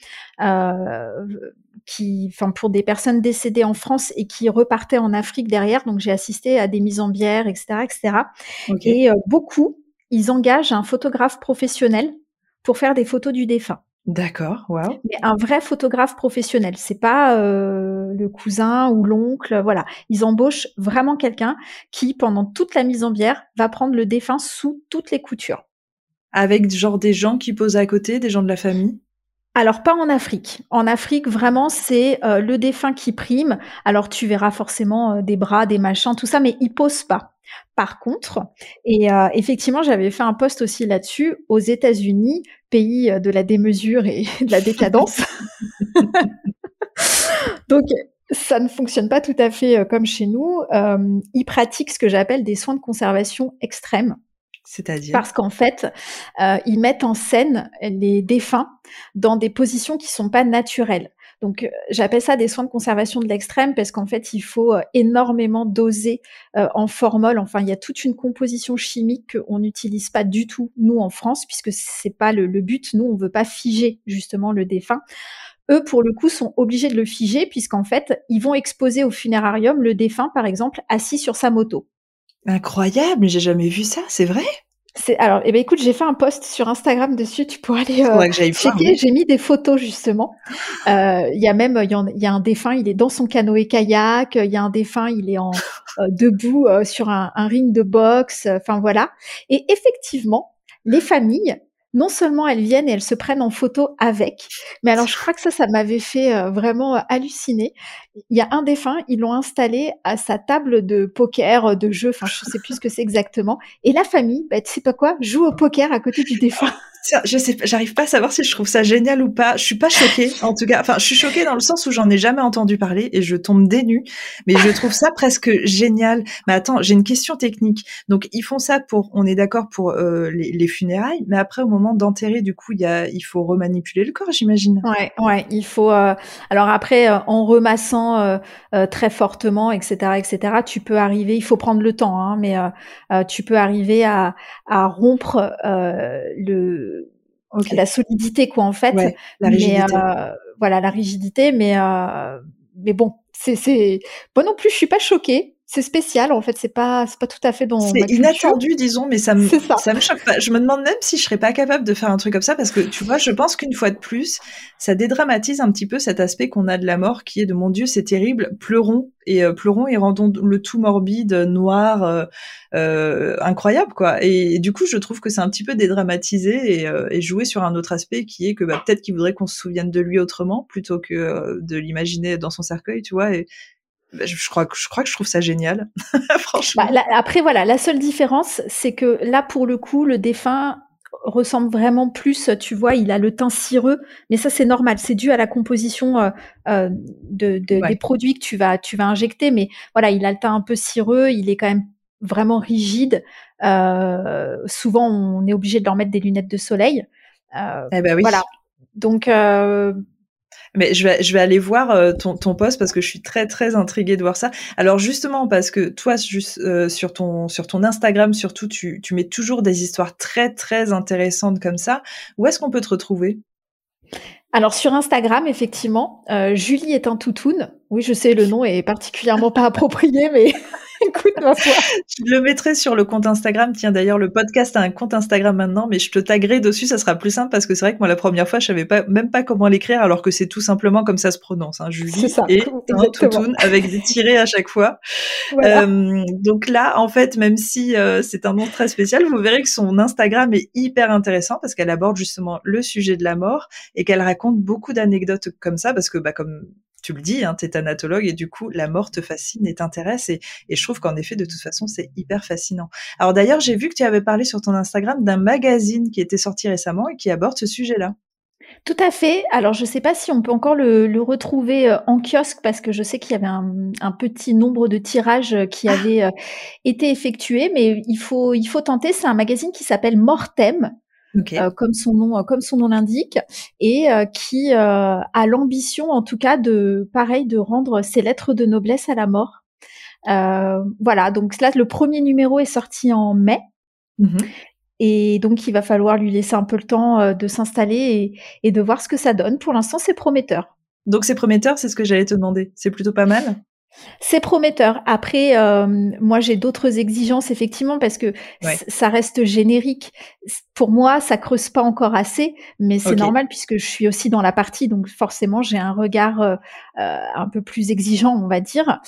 qui, enfin, pour des personnes décédées en France et qui repartaient en Afrique derrière. Donc, j'ai assisté à des mises en bière, etc., etc. Et euh, beaucoup, ils engagent un photographe professionnel pour faire des photos du défunt. D'accord, wow. Mais un vrai photographe professionnel, c'est pas euh, le cousin ou l'oncle, voilà. Ils embauchent vraiment quelqu'un qui, pendant toute la mise en bière, va prendre le défunt sous toutes les coutures. Avec genre des gens qui posent à côté, des gens de la famille? Alors pas en Afrique. En Afrique, vraiment, c'est euh, le défunt qui prime. Alors tu verras forcément euh, des bras, des machins, tout ça, mais il pose pas. Par contre, et euh, effectivement, j'avais fait un post aussi là-dessus, aux États-Unis, pays de la démesure et (laughs) de la décadence. (laughs) Donc ça ne fonctionne pas tout à fait comme chez nous. ils pratiquent ce que j'appelle des soins de conservation extrêmes. C'est-à-dire Parce qu'en fait, euh, ils mettent en scène les défunts dans des positions qui sont pas naturelles. Donc, euh, j'appelle ça des soins de conservation de l'extrême parce qu'en fait, il faut euh, énormément doser en formol. Enfin, il y a toute une composition chimique qu'on n'utilise pas du tout nous en France puisque c'est pas le, le, but. Nous, on veut pas figer justement le défunt. Eux, pour le coup, sont obligés de le figer puisqu'en fait, ils vont exposer au funérarium le défunt, par exemple, assis sur sa moto. Incroyable, j'ai jamais vu ça, c'est vrai? C'est alors, eh ben écoute, j'ai fait un post sur Instagram dessus. Tu pourras aller euh, checker. J'ai mis des photos justement. Euh, il y a même, il y, a un défunt, il est dans son canoë kayak. Il y a un défunt, il est en euh, debout sur un, un, ring de boxe. Enfin voilà. Et effectivement, les familles non seulement elles viennent et elles se prennent en photo avec, mais alors je crois que ça, ça m'avait fait euh, vraiment euh, halluciner. Il y a un défunt, ils l'ont installé à sa table de poker, euh, de jeu, enfin je sais plus ce que c'est exactement. Et la famille, bah, tu sais pas quoi, joue au poker à côté du défunt. Je sais, j'arrive pas à savoir si je trouve ça génial ou pas. Je suis pas choquée, en tout cas. Enfin, je suis choquée dans le sens où j'en ai jamais entendu parler et je tombe dénue. Mais je trouve ça presque génial. Mais attends, j'ai une question technique. Donc, ils font ça pour, on est d'accord pour euh, les, funérailles, mais après, au moment d'enterrer, du coup, il y a, il faut remanipuler le corps, j'imagine. Ouais, ouais. Il faut. Euh, alors après, euh, en remassant très fortement, etc., etc., tu peux arriver. Il faut prendre le temps, hein, mais tu peux arriver à, à rompre le la solidité quoi en fait. La rigidité. Euh, voilà la rigidité mais euh, mais bon c'est c'est moi non plus je suis pas choquée c'est spécial en fait c'est pas c'est pas tout à fait dans c'est inattendu disons mais ça me ça. me choque pas. Je me demande même si je serais pas capable de faire un truc comme ça parce que tu vois je pense qu'une fois de plus ça dédramatise un petit peu cet aspect qu'on a de la mort qui est de mon dieu c'est terrible pleurons et euh, pleurons et rendons le tout morbide noir euh, euh, incroyable quoi. Et, du coup je trouve que c'est un petit peu dédramatisé et, et jouer sur un autre aspect qui est que bah, peut-être qu'il voudrait qu'on se souvienne de lui autrement plutôt que de l'imaginer dans son cercueil tu vois et je crois que je crois que je trouve ça génial, (laughs) franchement. Bah, après voilà, la seule différence, c'est que là pour le coup, le défunt ressemble vraiment plus, tu vois, il a le teint cireux, mais ça c'est normal, c'est dû à la composition euh, euh de, de des produits que tu vas tu vas injecter, mais voilà, il a le teint un peu cireux, il est quand même vraiment rigide. Euh, souvent, on est obligé de leur mettre des lunettes de soleil. Euh, eh ben oui. Voilà. Donc euh, mais je vais, je vais aller voir euh, ton, ton post parce que je suis très très intriguée de voir ça. Alors justement parce que toi, juste euh, sur ton sur ton Instagram surtout, tu, tu mets toujours des histoires très très intéressantes comme ça. Où est-ce qu'on peut te retrouver? Alors sur Instagram, effectivement, euh, Julie est un toutoun. Oui, je sais, le nom est particulièrement pas approprié, mais. (laughs) Je le mettrai sur le compte Instagram. Tiens, d'ailleurs, le podcast a un compte Instagram maintenant, mais je te taguerai dessus, ça sera plus simple parce que c'est vrai que moi, la première fois, je savais pas, même pas comment l'écrire, alors que c'est tout simplement comme ça se prononce. Hein, Julie ça, et (laughs) un avec des tirés à chaque fois. Euh, donc là, en fait, même si euh, c'est un nom très spécial, vous verrez que son Instagram est hyper intéressant parce qu'elle aborde justement le sujet de la mort et qu'elle raconte beaucoup d'anecdotes comme ça parce que, bah, comme tu le dis, hein, tu es thanatologue et du coup, la mort te fascine et t'intéresse. Et, je trouve qu'en effet, de toute façon, c'est hyper fascinant. Alors d'ailleurs, j'ai vu que tu avais parlé sur ton Instagram d'un magazine qui était sorti récemment et qui aborde ce sujet-là. Tout à fait. Alors, je ne sais pas si on peut encore le, retrouver euh, en kiosque parce que je sais qu'il y avait un, petit nombre de tirages euh, qui ah. avaient euh, été effectués, mais il faut, il faut tenter. C'est un magazine qui s'appelle Mortem. Euh, comme son nom, euh, comme son nom l'indique, et euh, qui a l'ambition, en tout cas, de pareil, de rendre ses lettres de noblesse à la mort. voilà, donc là, le premier numéro est sorti en mai. Mmh et donc, il va falloir lui laisser un peu le temps de s'installer et, de voir ce que ça donne. Pour l'instant, c'est prometteur. Donc, c'est prometteur, c'est ce que j'allais te demander. C'est plutôt pas mal? C'est prometteur. Après, euh, moi, j'ai d'autres exigences, effectivement, parce que ça reste générique. Pour moi, ça creuse pas encore assez, mais c'est normal puisque je suis aussi dans la partie, donc forcément, j'ai un regard euh, euh, un peu plus exigeant, on va dire.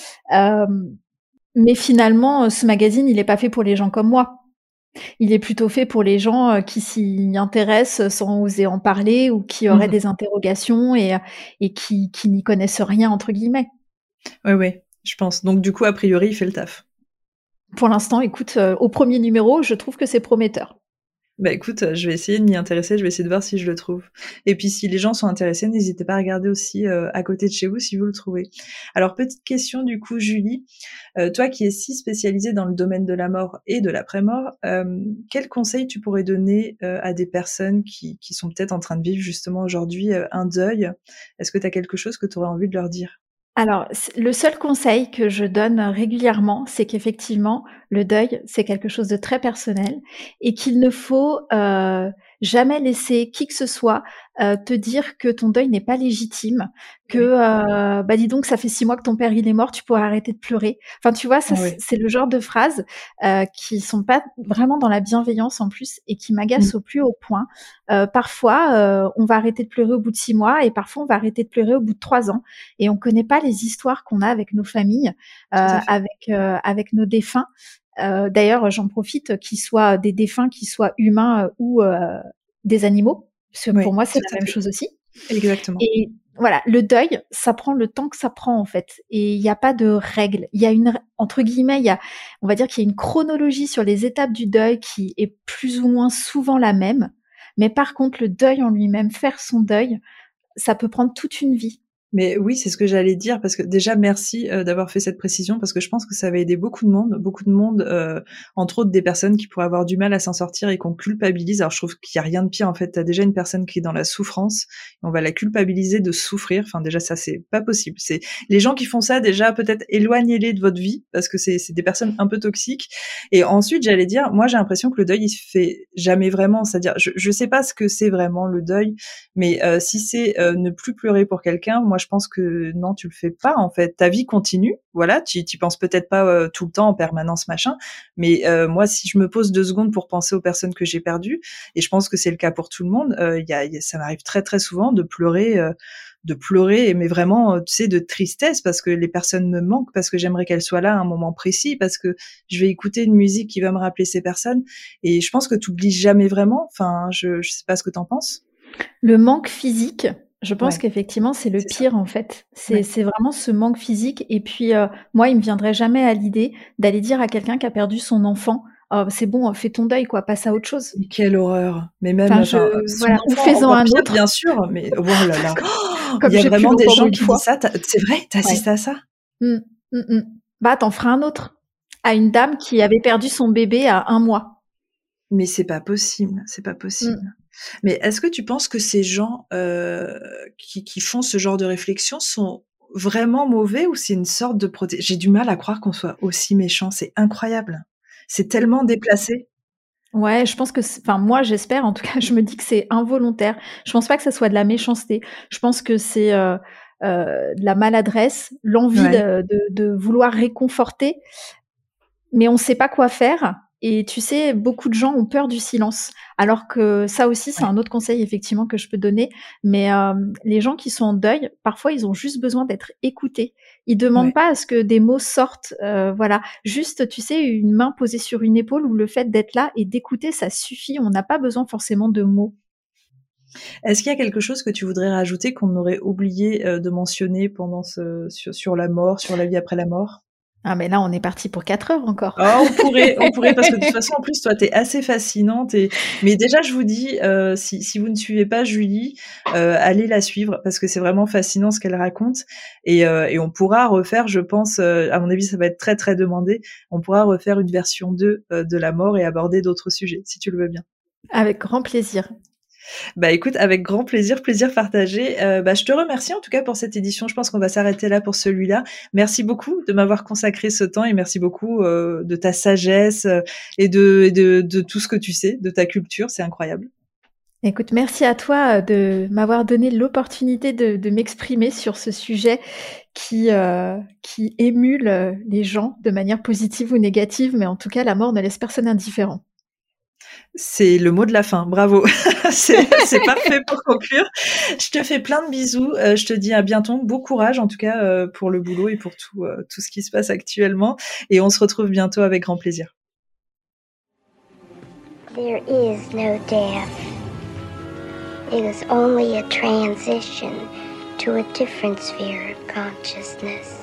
mais finalement, ce magazine, il est pas fait pour les gens comme moi. Il est plutôt fait pour les gens qui s'y intéressent sans oser en parler ou qui auraient mmh des interrogations et, et qui, qui n'y connaissent rien, entre guillemets. Oui, oui, je pense. Donc, du coup, a priori, il fait le taf. Pour l'instant, écoute, euh, au premier numéro, je trouve que c'est prometteur. Bah écoute, je vais essayer de m'y intéresser, je vais essayer de voir si je le trouve. Et puis si les gens sont intéressés, n'hésitez pas à regarder aussi euh, à côté de chez vous si vous le trouvez. Alors petite question du coup, Julie, euh, toi qui es si spécialisée dans le domaine de la mort et de l'après-mort, euh, quel conseil tu pourrais donner à des personnes qui, qui sont peut-être en train de vivre justement aujourd'hui un deuil? Est-ce que tu as quelque chose que tu aurais envie de leur dire? Alors, le seul conseil que je donne régulièrement, c'est qu'effectivement, le deuil, c'est quelque chose de très personnel et qu'il ne faut euh, jamais laisser qui que ce soit euh, te dire que ton deuil n'est pas légitime, que euh, bah dis donc ça fait six mois que ton père il est mort, tu pourrais arrêter de pleurer. Enfin tu vois, c'est le genre de phrases euh, qui sont pas vraiment dans la bienveillance en plus et qui m'agacent mmh. au plus haut point. Euh, parfois euh, on va arrêter de pleurer au bout de six mois et parfois on va arrêter de pleurer au bout de trois ans et on connaît pas les histoires qu'on a avec nos familles, avec avec nos défunts. Euh, D'ailleurs, j'en profite qu'ils soient des défunts, qu'ils soient humains ou des animaux. Parce que pour moi, c'est la même chose aussi. Exactement. Et voilà, le deuil, ça prend le temps que ça prend en fait, et il n'y a pas de règle. Il y a une entre guillemets, il y a, on va dire qu'il y a une chronologie sur les étapes du deuil qui est plus ou moins souvent la même, Mais par contre, le deuil en lui-même, faire son deuil, ça peut prendre toute une vie. Mais oui, c'est ce que j'allais dire parce que déjà merci euh, d'avoir fait cette précision parce que je pense que ça va aider beaucoup de monde, beaucoup de monde, euh, entre autres des personnes qui pourraient avoir du mal à s'en sortir et qu'on culpabilise. Alors je trouve qu'il y a rien de pire en fait. T'as déjà une personne qui est dans la souffrance, et on va la culpabiliser de souffrir. Enfin déjà ça c'est pas possible. C'est les gens qui font ça déjà peut-être éloignez-les de votre vie parce que c'est c'est des personnes un peu toxiques. Et ensuite j'allais dire, moi j'ai l'impression que le deuil il se fait jamais vraiment. C'est-à-dire je je sais pas ce que c'est vraiment le deuil, mais euh, si c'est ne plus pleurer pour quelqu'un, moi je pense que non, tu le fais pas en fait. Ta vie continue, voilà. Tu y penses peut-être pas euh, tout le temps en permanence machin, mais euh, moi si je me pose deux secondes pour penser aux personnes que j'ai perdues, et je pense que c'est le cas pour tout le monde, euh, ça m'arrive très très souvent de pleurer. de pleurer, mais vraiment, tu sais, de tristesse parce que les personnes me manquent, parce que j'aimerais qu'elles soient là à un moment précis, parce que je vais écouter une musique qui va me rappeler ces personnes. Et je pense que tu oublies jamais vraiment. Enfin, je, je sais pas ce que tu en penses. Le manque physique, je pense qu'effectivement, c'est le pire en fait. C'est vraiment ce manque physique. Et puis, euh, moi, il me viendrait jamais à l'idée d'aller dire à quelqu'un qui a perdu son enfant, oh, c'est bon, fais ton deuil, quoi, passe à autre chose. quelle horreur. Mais même, enfin, voilà, ou fais-en un autre. Bien sûr, mais (laughs) oh là là. il y a vraiment des gens qui disent ça. C'est vrai, t'as assisté à ça? Mmh, mmh, mmh. Bah, t'en feras un autre. À une dame qui avait perdu son bébé à un mois. Mais c'est pas possible, c'est pas possible. Mais est-ce que tu penses que ces gens euh, qui, qui, font ce genre de réflexion sont vraiment mauvais ou c'est une sorte de protéger J'ai du mal à croire qu'on soit aussi méchant. C'est incroyable. C'est tellement déplacé. Ouais, je pense que, enfin, moi, j'espère. En tout cas, (laughs) je me dis que c'est involontaire. Je pense pas que ça soit de la méchanceté. Je pense que c'est euh, euh, de la maladresse, l'envie de, de, de, vouloir réconforter, mais on ne sait pas quoi faire. Et tu sais, beaucoup de gens ont peur du silence. Alors que ça aussi, c'est un autre conseil effectivement que je peux donner. Mais euh, les gens qui sont en deuil, parfois, ils ont juste besoin d'être écoutés. Ils demandent pas à ce que des mots sortent. Euh, voilà, juste, tu sais, une main posée sur une épaule ou le fait d'être là et d'écouter, ça suffit. On n'a pas besoin forcément de mots. Est-ce qu'il y a quelque chose que tu voudrais rajouter qu'on aurait oublié de mentionner pendant ce, sur la mort, sur la vie après la mort? Ah mais là on est parti pour 4 heures encore. Ah, on pourrait, on (laughs) pourrait parce que de toute façon en plus toi tu es assez fascinante et mais déjà je vous dis euh, si, si vous ne suivez pas Julie, euh, allez la suivre parce que c'est vraiment fascinant ce qu'elle raconte et, euh, et on pourra refaire je pense à mon avis ça va être très très demandé, on pourra refaire une version 2 euh, de la mort et aborder d'autres sujets si tu le veux bien. Avec grand plaisir. Bah écoute, avec grand plaisir, plaisir partagé. Euh, bah, je te remercie en tout cas pour cette édition. Je pense qu'on va s'arrêter là pour celui-là. Merci beaucoup de m'avoir consacré ce temps et merci beaucoup euh, de ta sagesse euh, et, de, de, tout ce que tu sais, de ta culture. C'est incroyable. Écoute, merci à toi de m'avoir donné l'opportunité de, de m'exprimer sur ce sujet qui, qui émule les gens de manière positive ou négative, mais en tout cas, la mort ne laisse personne indifférent. C'est le mot de la fin. Bravo. (laughs) c'est parfait pour conclure. Je te fais plein de bisous. Euh, je te dis à bientôt. Beau courage, en tout cas, euh, pour le boulot et pour tout, euh, tout ce qui se passe actuellement. Et on se retrouve bientôt avec grand plaisir. There is no death. It is only a transition to a different sphere of consciousness.